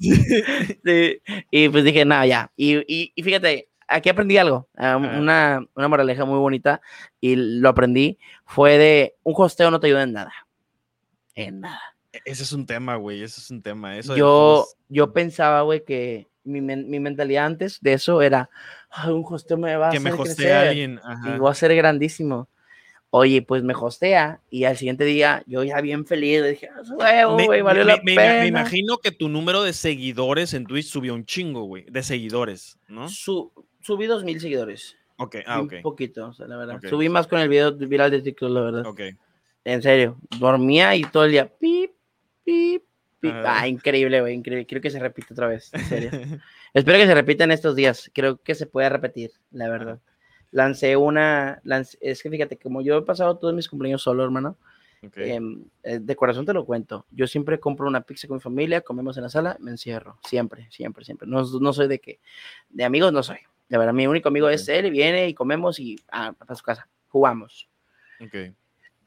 Y pues dije, nada, ya. Y, y, fíjate, aquí aprendí algo, ah, una, una moraleja muy bonita y lo aprendí. Fue de un hosteo no te ayuda en nada. En nada. Ese es un tema, güey, ese es un tema. Eso yo, yo pensaba, güey, que mi, mi, mentalidad antes de eso era, un hosteo me va a que hacer me hostea alguien. y va a ser grandísimo. Oye, pues me hostea y al siguiente día yo ya bien feliz, dije, ah, güey, valió la pena. Me imagino que tu número de seguidores en Twitch subió un chingo, güey, de seguidores, ¿no? Su, subí dos mil seguidores. Ok, ah, ok. Un poquito, o sea, la verdad. Subí más con el video viral de TikTok, la verdad. Ok. En serio, dormía y todo el día, pip, Ah, increíble, güey, increíble. Quiero que se repita otra vez, en serio. Espero que se repita en estos días. Creo que se puede repetir, la verdad. Lancé una, es que fíjate, como yo he pasado todos mis cumpleaños solo, hermano, em, eh, de corazón te lo cuento. Yo siempre compro una pizza con mi familia, comemos en la sala, me encierro. Siempre, siempre, siempre. No, no soy de que, de amigos no soy. De verdad, mi único amigo es él, viene y comemos y ah, a su casa, jugamos. Okay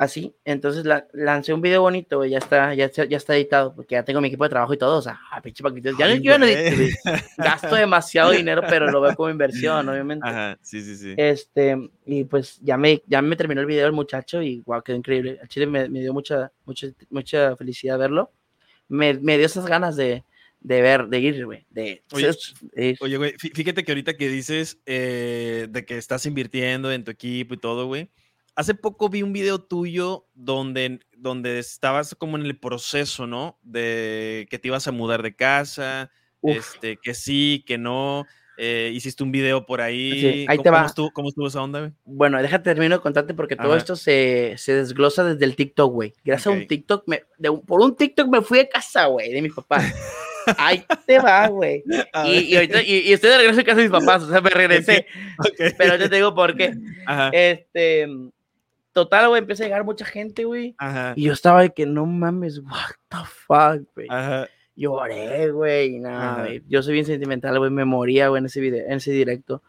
así. Entonces la, lancé un video bonito, ya está, ya, ya está editado, porque ya tengo mi equipo de trabajo y todo. O sea, ah, pinche Ya, yo no gasto demasiado dinero, pero lo veo como inversión, obviamente. Ajá, sí, sí, sí. Este, y pues ya me, ya me terminó el video el muchacho y wow, quedó increíble. El chile me, me dio mucha, mucha, mucha felicidad verlo. Me, me dio esas ganas de, de ver, de ir, güey. De, oye, güey, fíjate que ahorita que dices eh, de que estás invirtiendo en tu equipo y todo, güey hace poco vi un video tuyo donde, donde estabas como en el proceso, ¿no? De que te ibas a mudar de casa, este, que sí, que no. Eh, hiciste un video por ahí. ahí te va. ¿cómo estuvo, esa onda, güey? Bueno, déjate termino de contarte porque todo esto se, se, desglosa desde el TikTok, güey. Gracias a un TikTok, me, por un TikTok me fui de casa, güey, de mi papá. Ahí te va, güey. Y, y, estoy de regreso a casa de mis papás, o sea, me regresé. Pero yo te digo por qué. Este, Total, güey, empecé a llegar mucha gente, güey. Y yo estaba de que no mames, what the fuck, güey. Lloré, güey, nada, güey. Yo soy bien sentimental, güey, me moría, güey, en ese video, en ese directo.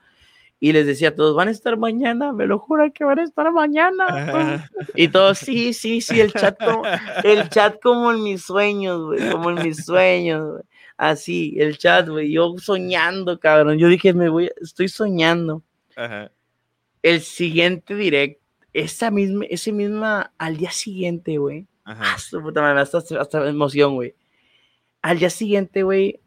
Y les decía a todos, van a estar mañana, me lo juro que van a estar mañana. Y todos, sí, sí, sí, el chat como, el chat como en mis sueños, güey, como en mis sueños, güey. Así, el chat, güey. Yo soñando, cabrón. Yo dije, me voy, estoy soñando. El siguiente direct, esa misma, ese misma, al día siguiente, güey. Ah, hasta, hasta emoción, güey. Al día siguiente, güey,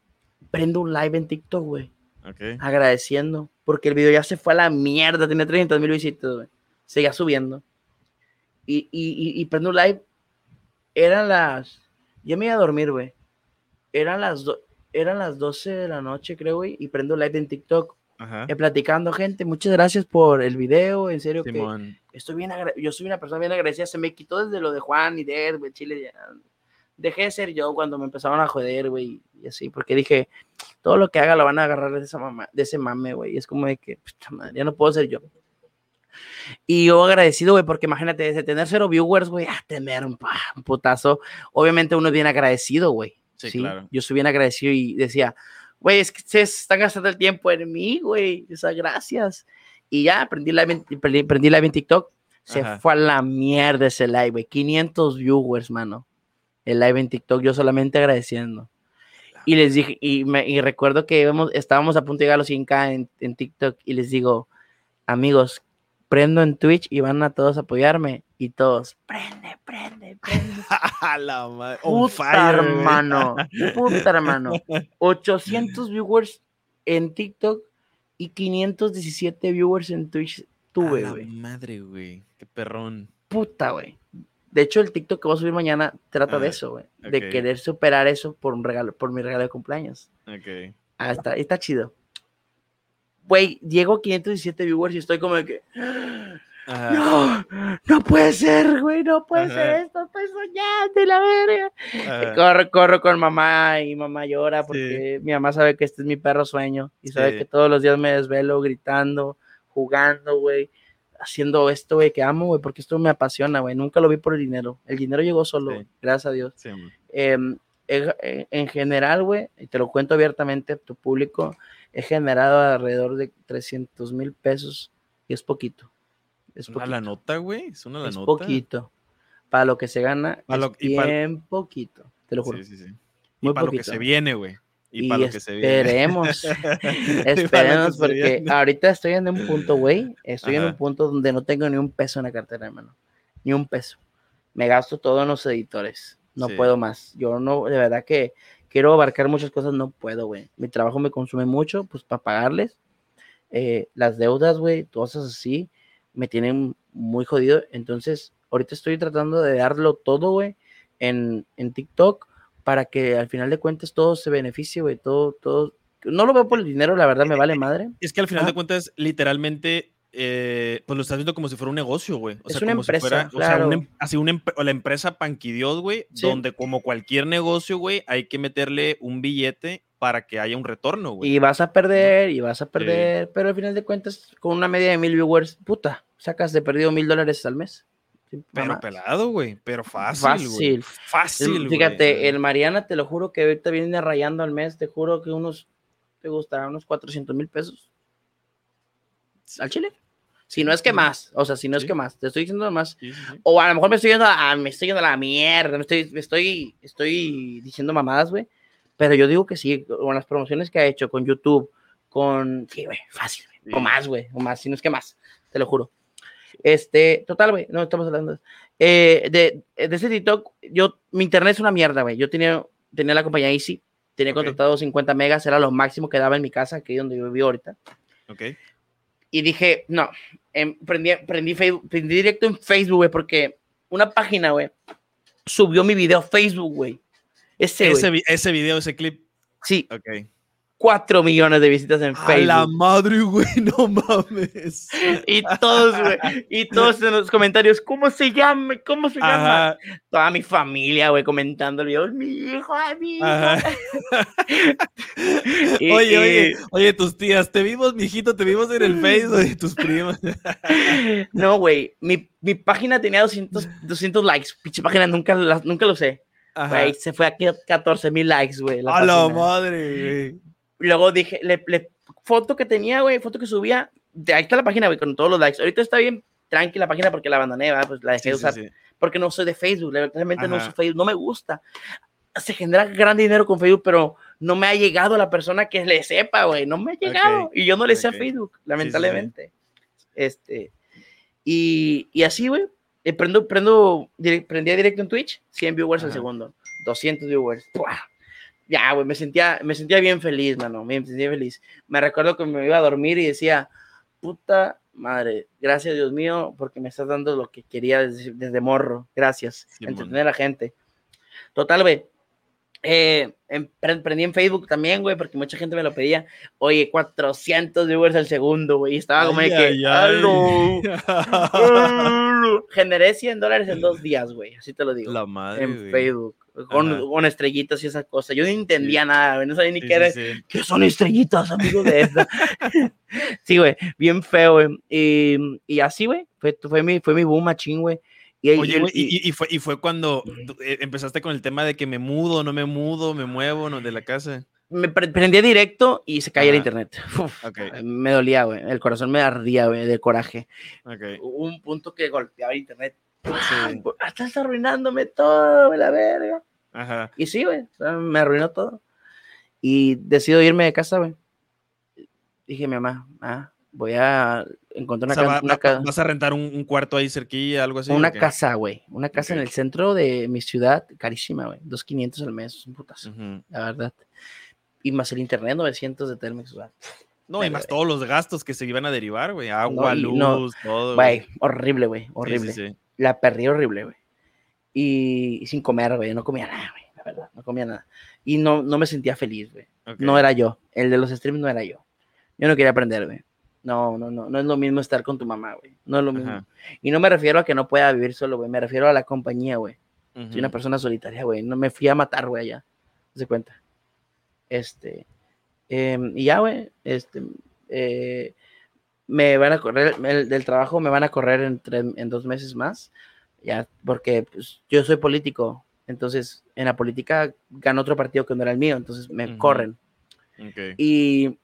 prendo un live en TikTok, güey. Okay. Agradeciendo. Porque el video ya se fue a la mierda. Tenía 300 mil visitas, güey. Seguía subiendo. Y, y, y, prendo un live. Eran las. Ya me iba a dormir, güey. Eran las, eran las 12 de la noche, creo, güey. Y prendo live en TikTok. Ajá. Eh, platicando, gente. Muchas gracias por el video. En serio, que estoy bien. Yo soy una persona bien agradecida. Se me quitó desde lo de Juan y de Ed, güey, Chile. Ya dejé de ser yo cuando me empezaron a joder, güey, y así, porque dije, todo lo que haga lo van a agarrar de, esa mamá, de ese mame, güey, es como de que, ya no puedo ser yo. Y yo agradecido, güey, porque imagínate, desde tener cero viewers, güey, a tener un, putazo, obviamente uno es bien agradecido, güey. Sí, Claro. Yo soy bien agradecido y decía, güey, es que se están gastando el tiempo en mí, güey, esas gracias. Y ya, aprendí live en, prendí live en TikTok, se fue a la mierda ese live, güey, 500 viewers, mano el live en TikTok, yo solamente agradeciendo. Y les dije, y, me, y recuerdo que estábamos a punto de llegar a los 100k en, TikTok y les digo, amigos, prendo en Twitch y van a todos a apoyarme. Y todos, prende, prende, prende. la madre. Puta hermano, puta hermano. 800 viewers en TikTok y 517 viewers en Twitch tuve, güey. madre, güey. Qué perrón. Puta, güey. De hecho, el TikTok que voy a subir mañana trata de eso, güey. De querer superar eso por un regalo, por mi regalo de cumpleaños. Ok. Ah, está, está chido. Güey, llego a 517 viewers y estoy como de que. No, no puede ser, güey, no puede ser esto, estoy soñando la verga. Corro, corro con mamá y mamá llora porque mi mamá sabe que este es mi perro sueño y sabe que todos los días me desvelo gritando, jugando, güey haciendo esto, güey, que amo, güey, porque esto me apasiona, güey. Nunca lo vi por el dinero. El dinero llegó solo, gracias a Dios. Em, en, general, güey, y te lo cuento abiertamente a tu público, he generado alrededor de 300 mil pesos y es poquito. Es una la nota, güey. Es una la es poquito. Para lo que se gana, es bien poquito. Te lo juro. Sí, sí, sí. Muy para lo que se viene, güey. Y, para lo que se esperemos, esperemos, porque ahorita estoy en un punto, güey, estoy en un punto donde no tengo ni un peso en la cartera, hermano, ni un peso. Me gasto todo en los editores, no puedo más. Yo no, de verdad que quiero abarcar muchas cosas, no puedo, güey. Mi trabajo me consume mucho, pues para pagarles. Eh, las deudas, güey, cosas así, me tienen muy jodido. Entonces, ahorita estoy tratando de darlo todo, güey, en, en TikTok para que al final de cuentas todo se beneficie, güey, todo, todo. No lo veo por el dinero, la verdad me vale madre. Es que al final de cuentas, literalmente, eh, pues lo estás viendo como si fuera un negocio, güey. es una empresa, claro. o sea, así una, la empresa Panquidios, güey, donde como cualquier negocio, güey, hay que meterle un billete para que haya un retorno, güey. Y vas a perder, y vas a perder, pero al final de cuentas, con una media de mil viewers, puta, sacas de perdido mil dólares al mes. Pero pelado, güey. Pero fácil. Fácil. Fácil. Fíjate, el Mariana, te lo juro que ahorita viene rayando al mes. Te juro que unos, te gustará unos 400 mil pesos. ¿Al chile? Si no es que más, o sea, si no es que más, te estoy diciendo más. o a lo mejor me estoy yendo a, me estoy yendo a la mierda, me estoy, estoy, estoy diciendo mamadas, güey. Pero yo digo que sí, con las promociones que ha hecho con YouTube, con. Sí, güey, fácil, O más, güey, o más, si no es que más, te lo juro. Este, total, güey, no estamos hablando. Eh, de, de ese TikTok, yo, mi internet es una mierda, güey. Yo tenía, tenía la compañía Easy, tenía contratado 50 megas, era lo máximo que daba en mi casa, aquí donde yo vivo ahorita. Ok. Y dije, no, em, prendí, prendí, Facebook, prendí directo en Facebook, güey, porque una página, güey, subió mi video a Facebook, güey. Ese, ese, ese video, ese clip. Sí. Ok. 4 millones de visitas en Facebook. A la madre, güey, no mames. Y todos, güey, y todos en los comentarios, ¿cómo se llama? ¿Cómo se llama? Toda mi familia, güey, comentando el video, mi hijo, mi hijo. oye, oye, oye, tus tías, te vimos, mijito, te vimos en el Facebook de tus primos. no, güey, mi, mi, página tenía 200, 200 likes, pinche página, nunca, nunca lo sé. Güey, se fue a 14 mil likes, güey. A la madre, güey. Luego dije, le, foto que tenía, güey, foto que subía, de ahí está la página, güey, con todos los likes. Ahorita está bien tranquila la página porque la abandoné, ¿verdad? pues la dejé de usar. Porque no soy de Facebook, realmente no uso Facebook, no me gusta. Se genera gran dinero con Facebook, pero no me ha llegado la persona que le sepa, güey, no me ha llegado. Y yo no le sé a Facebook, lamentablemente. Este, y, y así, güey, eh, prendo, prendo, prendía directo en Twitch, 100 viewers al segundo, 200 viewers. Ya, güey, me sentía, me sentía bien feliz, mano, me sentía feliz. Me recuerdo que me iba a dormir y decía, puta madre, gracias Dios mío, porque me estás dando lo que quería desde, morro. Gracias, entretener a la gente. Total, güey, eh, emprendí en Facebook también, güey, porque mucha gente me lo pedía. Oye, 400 viewers al segundo, güey. Estaba como de que, Generé 100 dólares en dos días, güey. Así te lo digo. La madre. En Facebook. Con, estrellitas y esa cosa. Yo no entendía nada, güey. No sabía ni qué era. ¿Qué son estrellitas, amigo de esa? sí, güey. Bien feo, güey. Y, y así, güey. Fue, fue, mi, fue mi boom machín, güey. Y, y, fue, y fue cuando eh, empezaste con el tema de que me mudo, no me mudo, me muevo no, de la casa. Me prendía directo y se caía el internet. Me dolía, güey. El corazón me ardía, güey, de coraje. Hubo un punto que golpeaba el internet. Estás arruinándome todo, la verga. Ajá. Y sí, güey, me arruinó todo. Y decido irme de casa, güey. Dije mi mamá, ah, voy a encontrar una, casa. ¿Vas a rentar un, cuarto ahí cerquilla, algo así? Una casa, güey. Una casa en el centro de mi ciudad, carísima, güey. 2.500 al mes, putas, la verdad. Y más el internet, 900 de Telmex, güey. No, y más todos los gastos que se iban a derivar, güey. Agua, luz, todo. Güey, horrible, güey, horrible. La perdí horrible, güey. Y, sin comer, güey. No comía nada, güey. La verdad, no comía nada. Y no, no me sentía feliz, güey. No era yo. El de los streams no era yo. Yo no quería aprender, güey. No, no, no, no es lo mismo estar con tu mamá, güey. No es lo mismo. Y no me refiero a que no pueda vivir solo, güey. Me refiero a la compañía, güey. Soy una persona solitaria, güey. No me fui a matar, güey, allá. ¿Se cuenta? Este. Em, y ya, güey. Este. Eh, me van a correr del trabajo, me van a correr en, en dos meses más. Ya, porque pues, yo soy político. Entonces, en la política gano otro partido que no era el mío. Entonces me corren. Y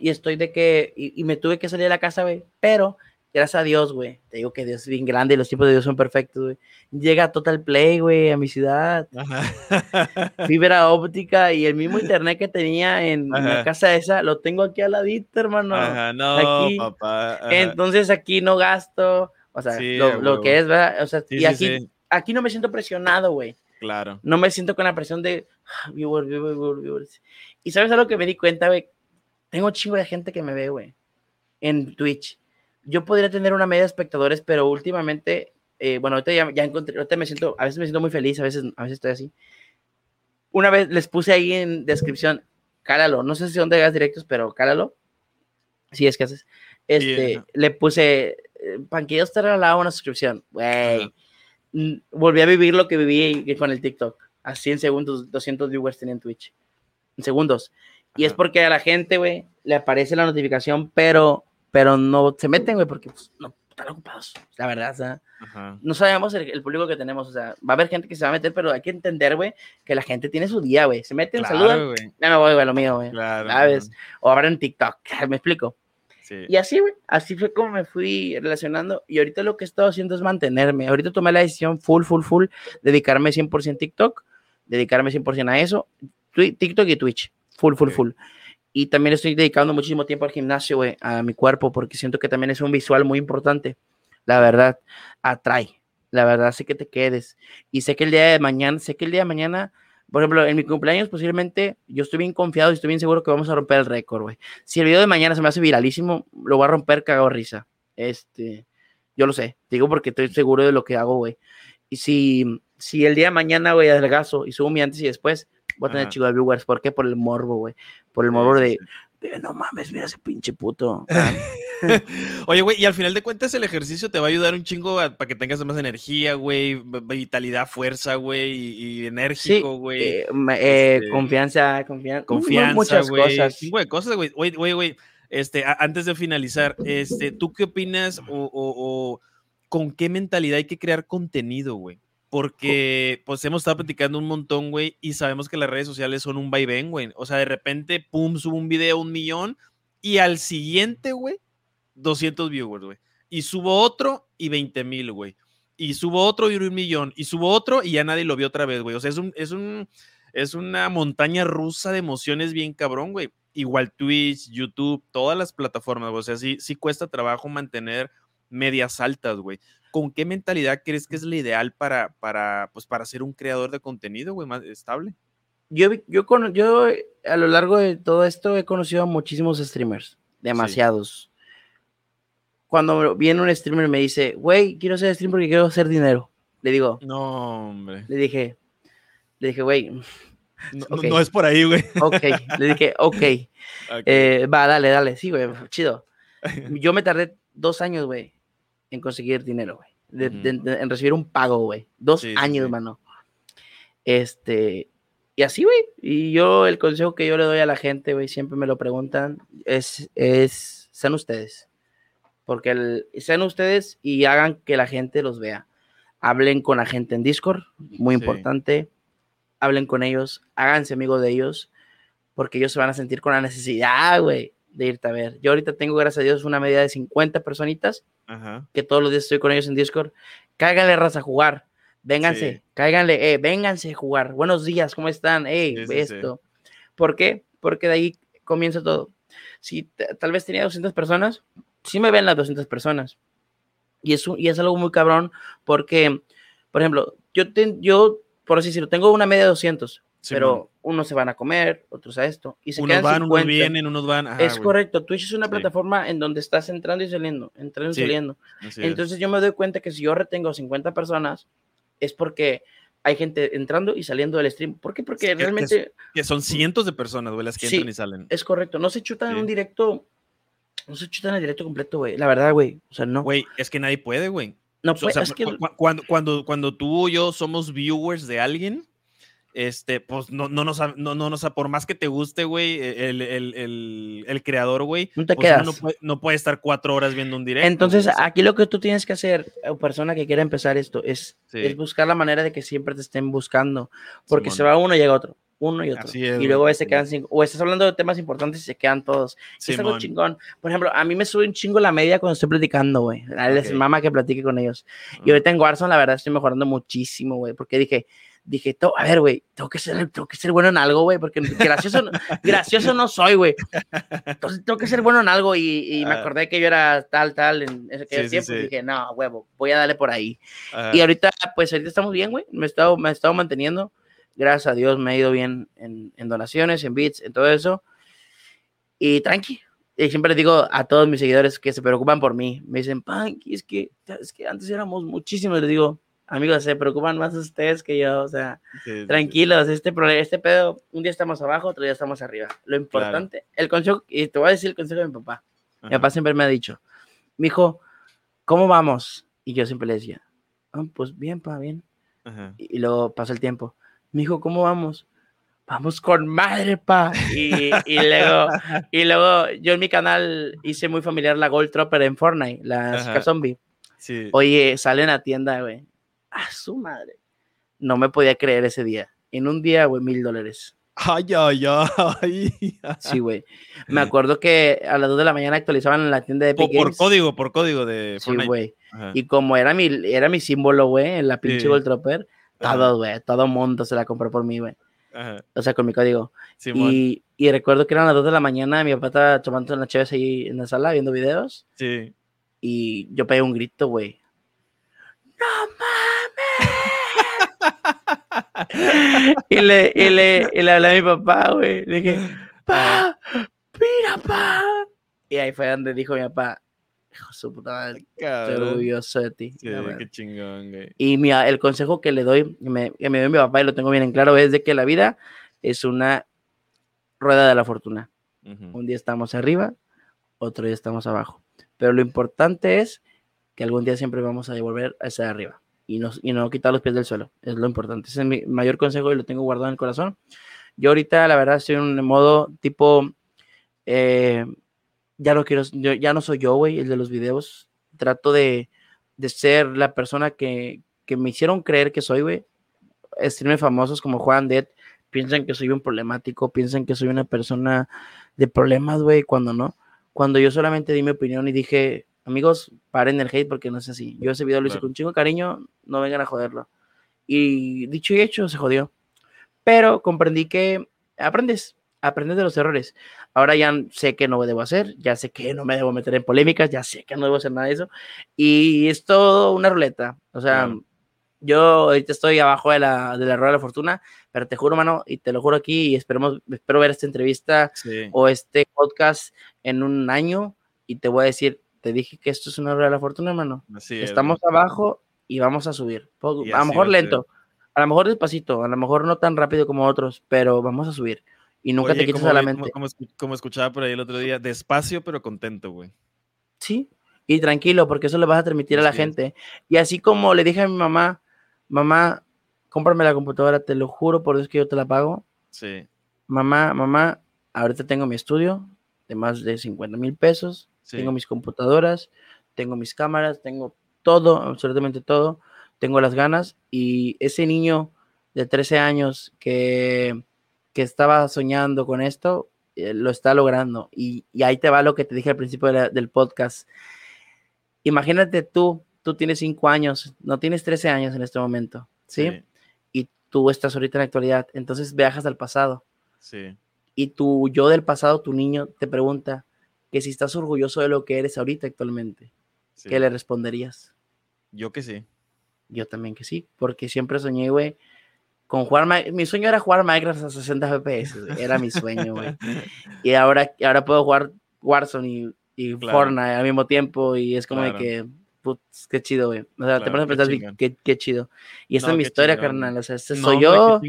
y estoy de que, y, me tuve que salir de la casa, güey, pero gracias a Dios, güey, te digo que Dios es bien grande y los tiempos de Dios son perfectos, güey. Llega Total Play, güey, a mi ciudad. Fibra óptica y el mismo internet que tenía en la casa esa, lo tengo aquí al ladito, hermano. Ajá, no, aquí. papá. Entonces aquí no gasto, o sea, lo, que es, ¿verdad? O sea, y aquí, aquí no me siento presionado, güey. Claro. No me siento con la presión de ah, viewers, viewers, viewers. Y sabes algo que me di cuenta, güey, tengo chingo de gente que me ve, güey, en Twitch. Yo podría tener una media de espectadores, pero últimamente, eh, bueno, ahorita ya, ya, encontré, ahorita me siento, a veces me siento muy feliz, a veces, a veces estoy así. Una vez les puse ahí en descripción, cálalo, no sé si son de gas directos, pero cálalo. Si es que haces. Este, le puse, eh, Panquillos te regalaba una suscripción, güey. Volví a vivir lo que viví con el TikTok. Así en segundos, 200 viewers tenía en Twitch. En segundos. Y es porque a la gente, güey, le aparece la notificación, pero, pero no se meten, güey, porque pues, no están ocupados, la verdad, o sea, no sabemos el, público que tenemos, o sea, va a haber gente que se va a meter, pero hay que entender, güey, que la gente tiene su día, güey, se meten, claro, saludan, ya me voy, güey, lo mío, güey, claro, ¿sabes? O abren TikTok, me explico. Sí. Y así, güey, así fue como me fui relacionando. Y ahorita lo que he estado haciendo es mantenerme. Ahorita tomé la decisión full, full, full, dedicarme 100% TikTok, dedicarme 100% a eso, TikTok y Twitch. Full, full, full. Y también estoy dedicando muchísimo tiempo al gimnasio, güey, a mi cuerpo, porque siento que también es un visual muy importante. La verdad, atrae. La verdad, sé que te quedes. Y sé que el día de mañana, sé que el día de mañana, por ejemplo, en mi cumpleaños, posiblemente, yo estoy bien confiado y estoy bien seguro que vamos a romper el récord, güey. Si el video de mañana se me hace viralísimo, lo voy a romper cagado risa. Este, yo lo sé. Digo porque estoy seguro de lo que hago, güey. Y si, si el día de mañana, güey, adelgazo y subo mi antes y después, Voy a tener chico de viewers. ¿Por qué? Por el morbo, güey. Por el morbo de, no mames, mira ese pinche puto. Oye, güey, y al final de cuentas el ejercicio te va a ayudar un chingo para que tengas más energía, güey, vitalidad, fuerza, güey, y, enérgico, güey. Eh, eh, este, confianza, confianza, confianza, muchas cosas. Güey, cosas, güey. Güey, güey, este, antes de finalizar, este, ¿tú qué opinas o con qué mentalidad hay que crear contenido, güey? Porque pues hemos estado platicando un montón, güey, y sabemos que las redes sociales son un vaivén, güey. O sea, de repente, pum, subo un video, un millón, y al siguiente, güey, 200 viewers, güey. Y subo otro y 20 mil, güey. Y subo otro y un millón. Y subo otro y ya nadie lo vio otra vez, güey. O sea, es un, es un, es una montaña rusa de emociones bien cabrón, güey. Igual Twitch, YouTube, todas las plataformas, o sea, sí, sí cuesta trabajo mantener medias altas, güey. ¿Con qué mentalidad crees que es la ideal para, para, pues, para ser un creador de contenido, güey, más estable? Yo, yo, yo a lo largo de todo esto he conocido a muchísimos streamers, demasiados. Cuando viene un streamer y me dice, güey, quiero ser streamer porque quiero hacer dinero. Le digo, no, hombre. Le dije, le dije, güey. No, es por ahí, güey. Ok, le dije, ok. Eh, va, dale, dale. Sí, güey, chido. Yo me tardé dos años, güey, en conseguir dinero, güey. en recibir un pago, güey. Dos años, mano. Este, y así, güey. Y yo, el consejo que yo le doy a la gente, güey, siempre me lo preguntan, es, es, sean ustedes. Porque el, sean ustedes y hagan que la gente los vea. Hablen con la gente en Discord, muy importante. Hablen con ellos, háganse amigos de ellos, porque ellos se van a sentir con la necesidad, güey, de irte a ver. Yo ahorita tengo, gracias a Dios, una medida de 50 personitas, que todos los días estoy con ellos en Discord. Cáiganle raza a jugar. Vénganse, cáiganle, eh, vénganse a jugar. Buenos días, ¿cómo están? Hey, esto. ¿Por qué? Porque de ahí comienza todo. Si tal vez tenía 200 personas, sí me ven las 200 personas. Y es, y es algo muy cabrón porque, por ejemplo, yo, yo por así decirlo, tengo una media de 200, pero unos se van a comer, otros a esto. Y se unos van, unos vienen, unos van. es correcto. Twitch es una plataforma en donde estás entrando y saliendo, entrando y saliendo. Entonces yo me doy cuenta que si yo retengo 50 personas, es porque hay gente entrando y saliendo del stream. ¿Por qué? Porque realmente... Que, son cientos de personas, güey, las que entran y salen. Es correcto. No se chutan en un directo... No se chutan en el directo completo, güey. La verdad, güey. O sea, no. Güey, es que nadie puede, güey. No, pues, es que... cuando, cuando, cuando tú o yo somos viewers de alguien, este, pues no, no nos, no, no, por más que te guste, güey, e, el, el, el, creador, güey, no te pues quedas. No puede, no puede, estar cuatro horas viendo un directo. Entonces, aquí lo que tú tienes que hacer, persona que quiera empezar esto, es, es buscar la manera de que siempre te estén buscando, porque se va uno y llega otro uno y otro. y luego se quedan cinco. O estás hablando de temas importantes y se quedan todos. es algo chingón. Por ejemplo, a mí me sube un chingo la media cuando estoy platicando, güey. A les mama que platique con ellos. Y ahorita en Warzone, la verdad, estoy mejorando muchísimo, güey. Porque dije, dije, a ver, güey, tengo que ser, tengo que ser bueno en algo, güey, porque gracioso, gracioso no soy, güey. Entonces tengo que ser bueno en algo y, y me ah. acordé que yo era tal, tal en ese tiempo. Y dije, no, huevo, voy a darle por ahí. Y ahorita, pues ahorita estamos bien, güey. Me he estado, me he estado manteniendo gracias a Dios me ha ido bien en, donaciones, en bits, en todo eso. Y tranqui. Y siempre les digo a todos mis seguidores que se preocupan por mí. Me dicen, Panky, es que, es que antes éramos muchísimos. Les digo, amigos, se preocupan más ustedes que yo. O sea, tranquilos, este, este pedo, un día estamos abajo, otro día estamos arriba. Lo importante, el consejo, y te voy a decir el consejo de mi papá. Mi papá siempre me ha dicho, mi hijo, ¿cómo vamos? Y yo siempre le decía, ah, pues bien, pa, bien. Y, y, luego pasa el tiempo me dijo, ¿cómo vamos? Vamos con madre, pa. Y, y, luego, y luego yo en mi canal hice muy familiar la Gold Trooper en Fortnite, la Zombie. Sí. Oye, sale en la tienda, güey. A su madre. No me podía creer ese día. En un día, güey, mil dólares. Ay, ay, ay. Sí, güey. Me acuerdo que a las 2 de la mañana actualizaban en la tienda de Epic por, código, por código de Fortnite. Sí, güey. Y como era mi, era mi símbolo, güey, en la pinche Gold Trooper, todo, güey, todo mundo se la compró por mí, güey. O sea, con mi código. y, y, recuerdo que eran las 2 de la mañana, mi papá estaba tomando una chévere ahí en la sala viendo videos. Sí. Y yo pegué un grito, güey. ¡No mames! Y, le, y, le, y le hablé a mi papá, güey. Le dije, pa, mira, pa. Y ahí fue donde dijo mi papá, Hijo su puta madre. Estoy orgulloso de ti. Sí, qué chingón, güey. Y mi, el consejo que le doy, que me, que me dio mi papá y lo tengo bien en claro, es de que la vida es una rueda de la fortuna. Un día estamos arriba, otro día estamos abajo. Pero lo importante es que algún día siempre vamos a devolver a estar arriba y no, y no quitar los pies del suelo. Es lo importante. Ese es mi mayor consejo y lo tengo guardado en el corazón. Yo ahorita, la verdad, estoy en un modo tipo eh, ya no quiero, ya no soy yo, güey, el de los videos. Trato de, de ser la persona que, que, me hicieron creer que soy, güey. Streamers famosos como Juan Dead piensan que soy un problemático, piensan que soy una persona de problemas, güey, cuando no. Cuando yo solamente di mi opinión y dije, amigos, paren el hate porque no es así. Yo ese video lo hice con un chingo de cariño, no vengan a joderlo. Y dicho y hecho, se jodió. pero comprendí que aprendes, aprendes de los errores. Ahora ya sé que no debo hacer, ya sé que no me debo meter en polémicas, ya sé que no debo hacer nada de eso. Y es todo una ruleta. O sea, yo ahorita estoy abajo de la, de la rueda de la fortuna, pero te juro, mano, y te lo juro aquí, y esperemos, espero ver esta entrevista o este podcast en un año, y te voy a decir, te dije que esto es una rueda de la fortuna, hermano. Estamos abajo y vamos a subir. a lo mejor lento, a lo mejor despacito, a lo mejor no tan rápido como otros, pero vamos a subir. Y nunca te quites a la mente. Como, escuchaba por ahí el otro día, despacio pero contento, güey. Sí, y tranquilo, porque eso le vas a transmitir a la gente. Y así como le dije a mi mamá, mamá, cómprame la computadora, te lo juro por Dios que yo te la pago. Sí. Mamá, mamá, ahorita tengo mi estudio de más de 50 mil pesos, tengo mis computadoras, tengo mis cámaras, tengo todo, absolutamente todo, tengo las ganas y ese niño de 13 años que que estaba soñando con esto, eh, lo está logrando. Y, ahí te va lo que te dije al principio del podcast. Imagínate tú, tú tienes 5 años, no tienes 13 años en este momento, ¿sí? Y tú estás ahorita en la actualidad, entonces viajas al pasado. Sí. Y tu yo del pasado, tu niño, te pregunta que si estás orgulloso de lo que eres ahorita actualmente, ¿qué le responderías? Yo que sí. Yo también que sí, porque siempre soñé, güey, con jugar, mi sueño era jugar Minecraft a 60 FPS, era mi sueño, güey. Y ahora, ahora puedo jugar Warzone y, Fortnite al mismo tiempo y es como de que, putz, qué chido, güey. O sea, te pones a pensar, qué, qué, chido. Y esta es mi historia, carnal, o sea, este soy yo.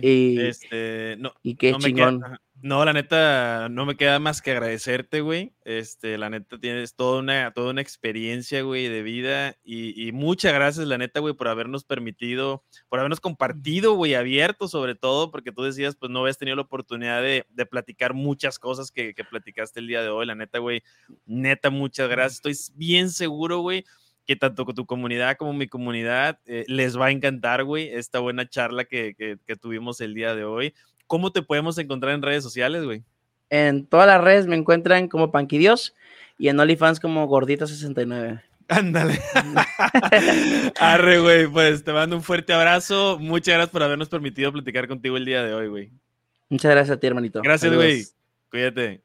y, este, no, y qué chingón. No, la neta, no me queda más que agradecerte, güey. Este, la neta, tienes toda una, toda una experiencia, güey, de vida. Y, muchas gracias, la neta, güey, por habernos permitido, por habernos compartido, güey, abierto sobre todo, porque tú decías, pues no habías tenido la oportunidad de, de platicar muchas cosas que, que, platicaste el día de hoy. La neta, güey, neta, muchas gracias. Estoy bien seguro, güey, que tanto tu comunidad como mi comunidad eh, les va a encantar, güey, esta buena charla que, que, que tuvimos el día de hoy. ¿Cómo te podemos encontrar en redes sociales, güey? En todas las redes me encuentran como Panquidios y en OnlyFans como Gordita69. Ándale. Arre, güey, pues te mando un fuerte abrazo. Muchas gracias por habernos permitido platicar contigo el día de hoy, güey. Muchas gracias a ti, hermanito. Gracias, güey. Cuídate.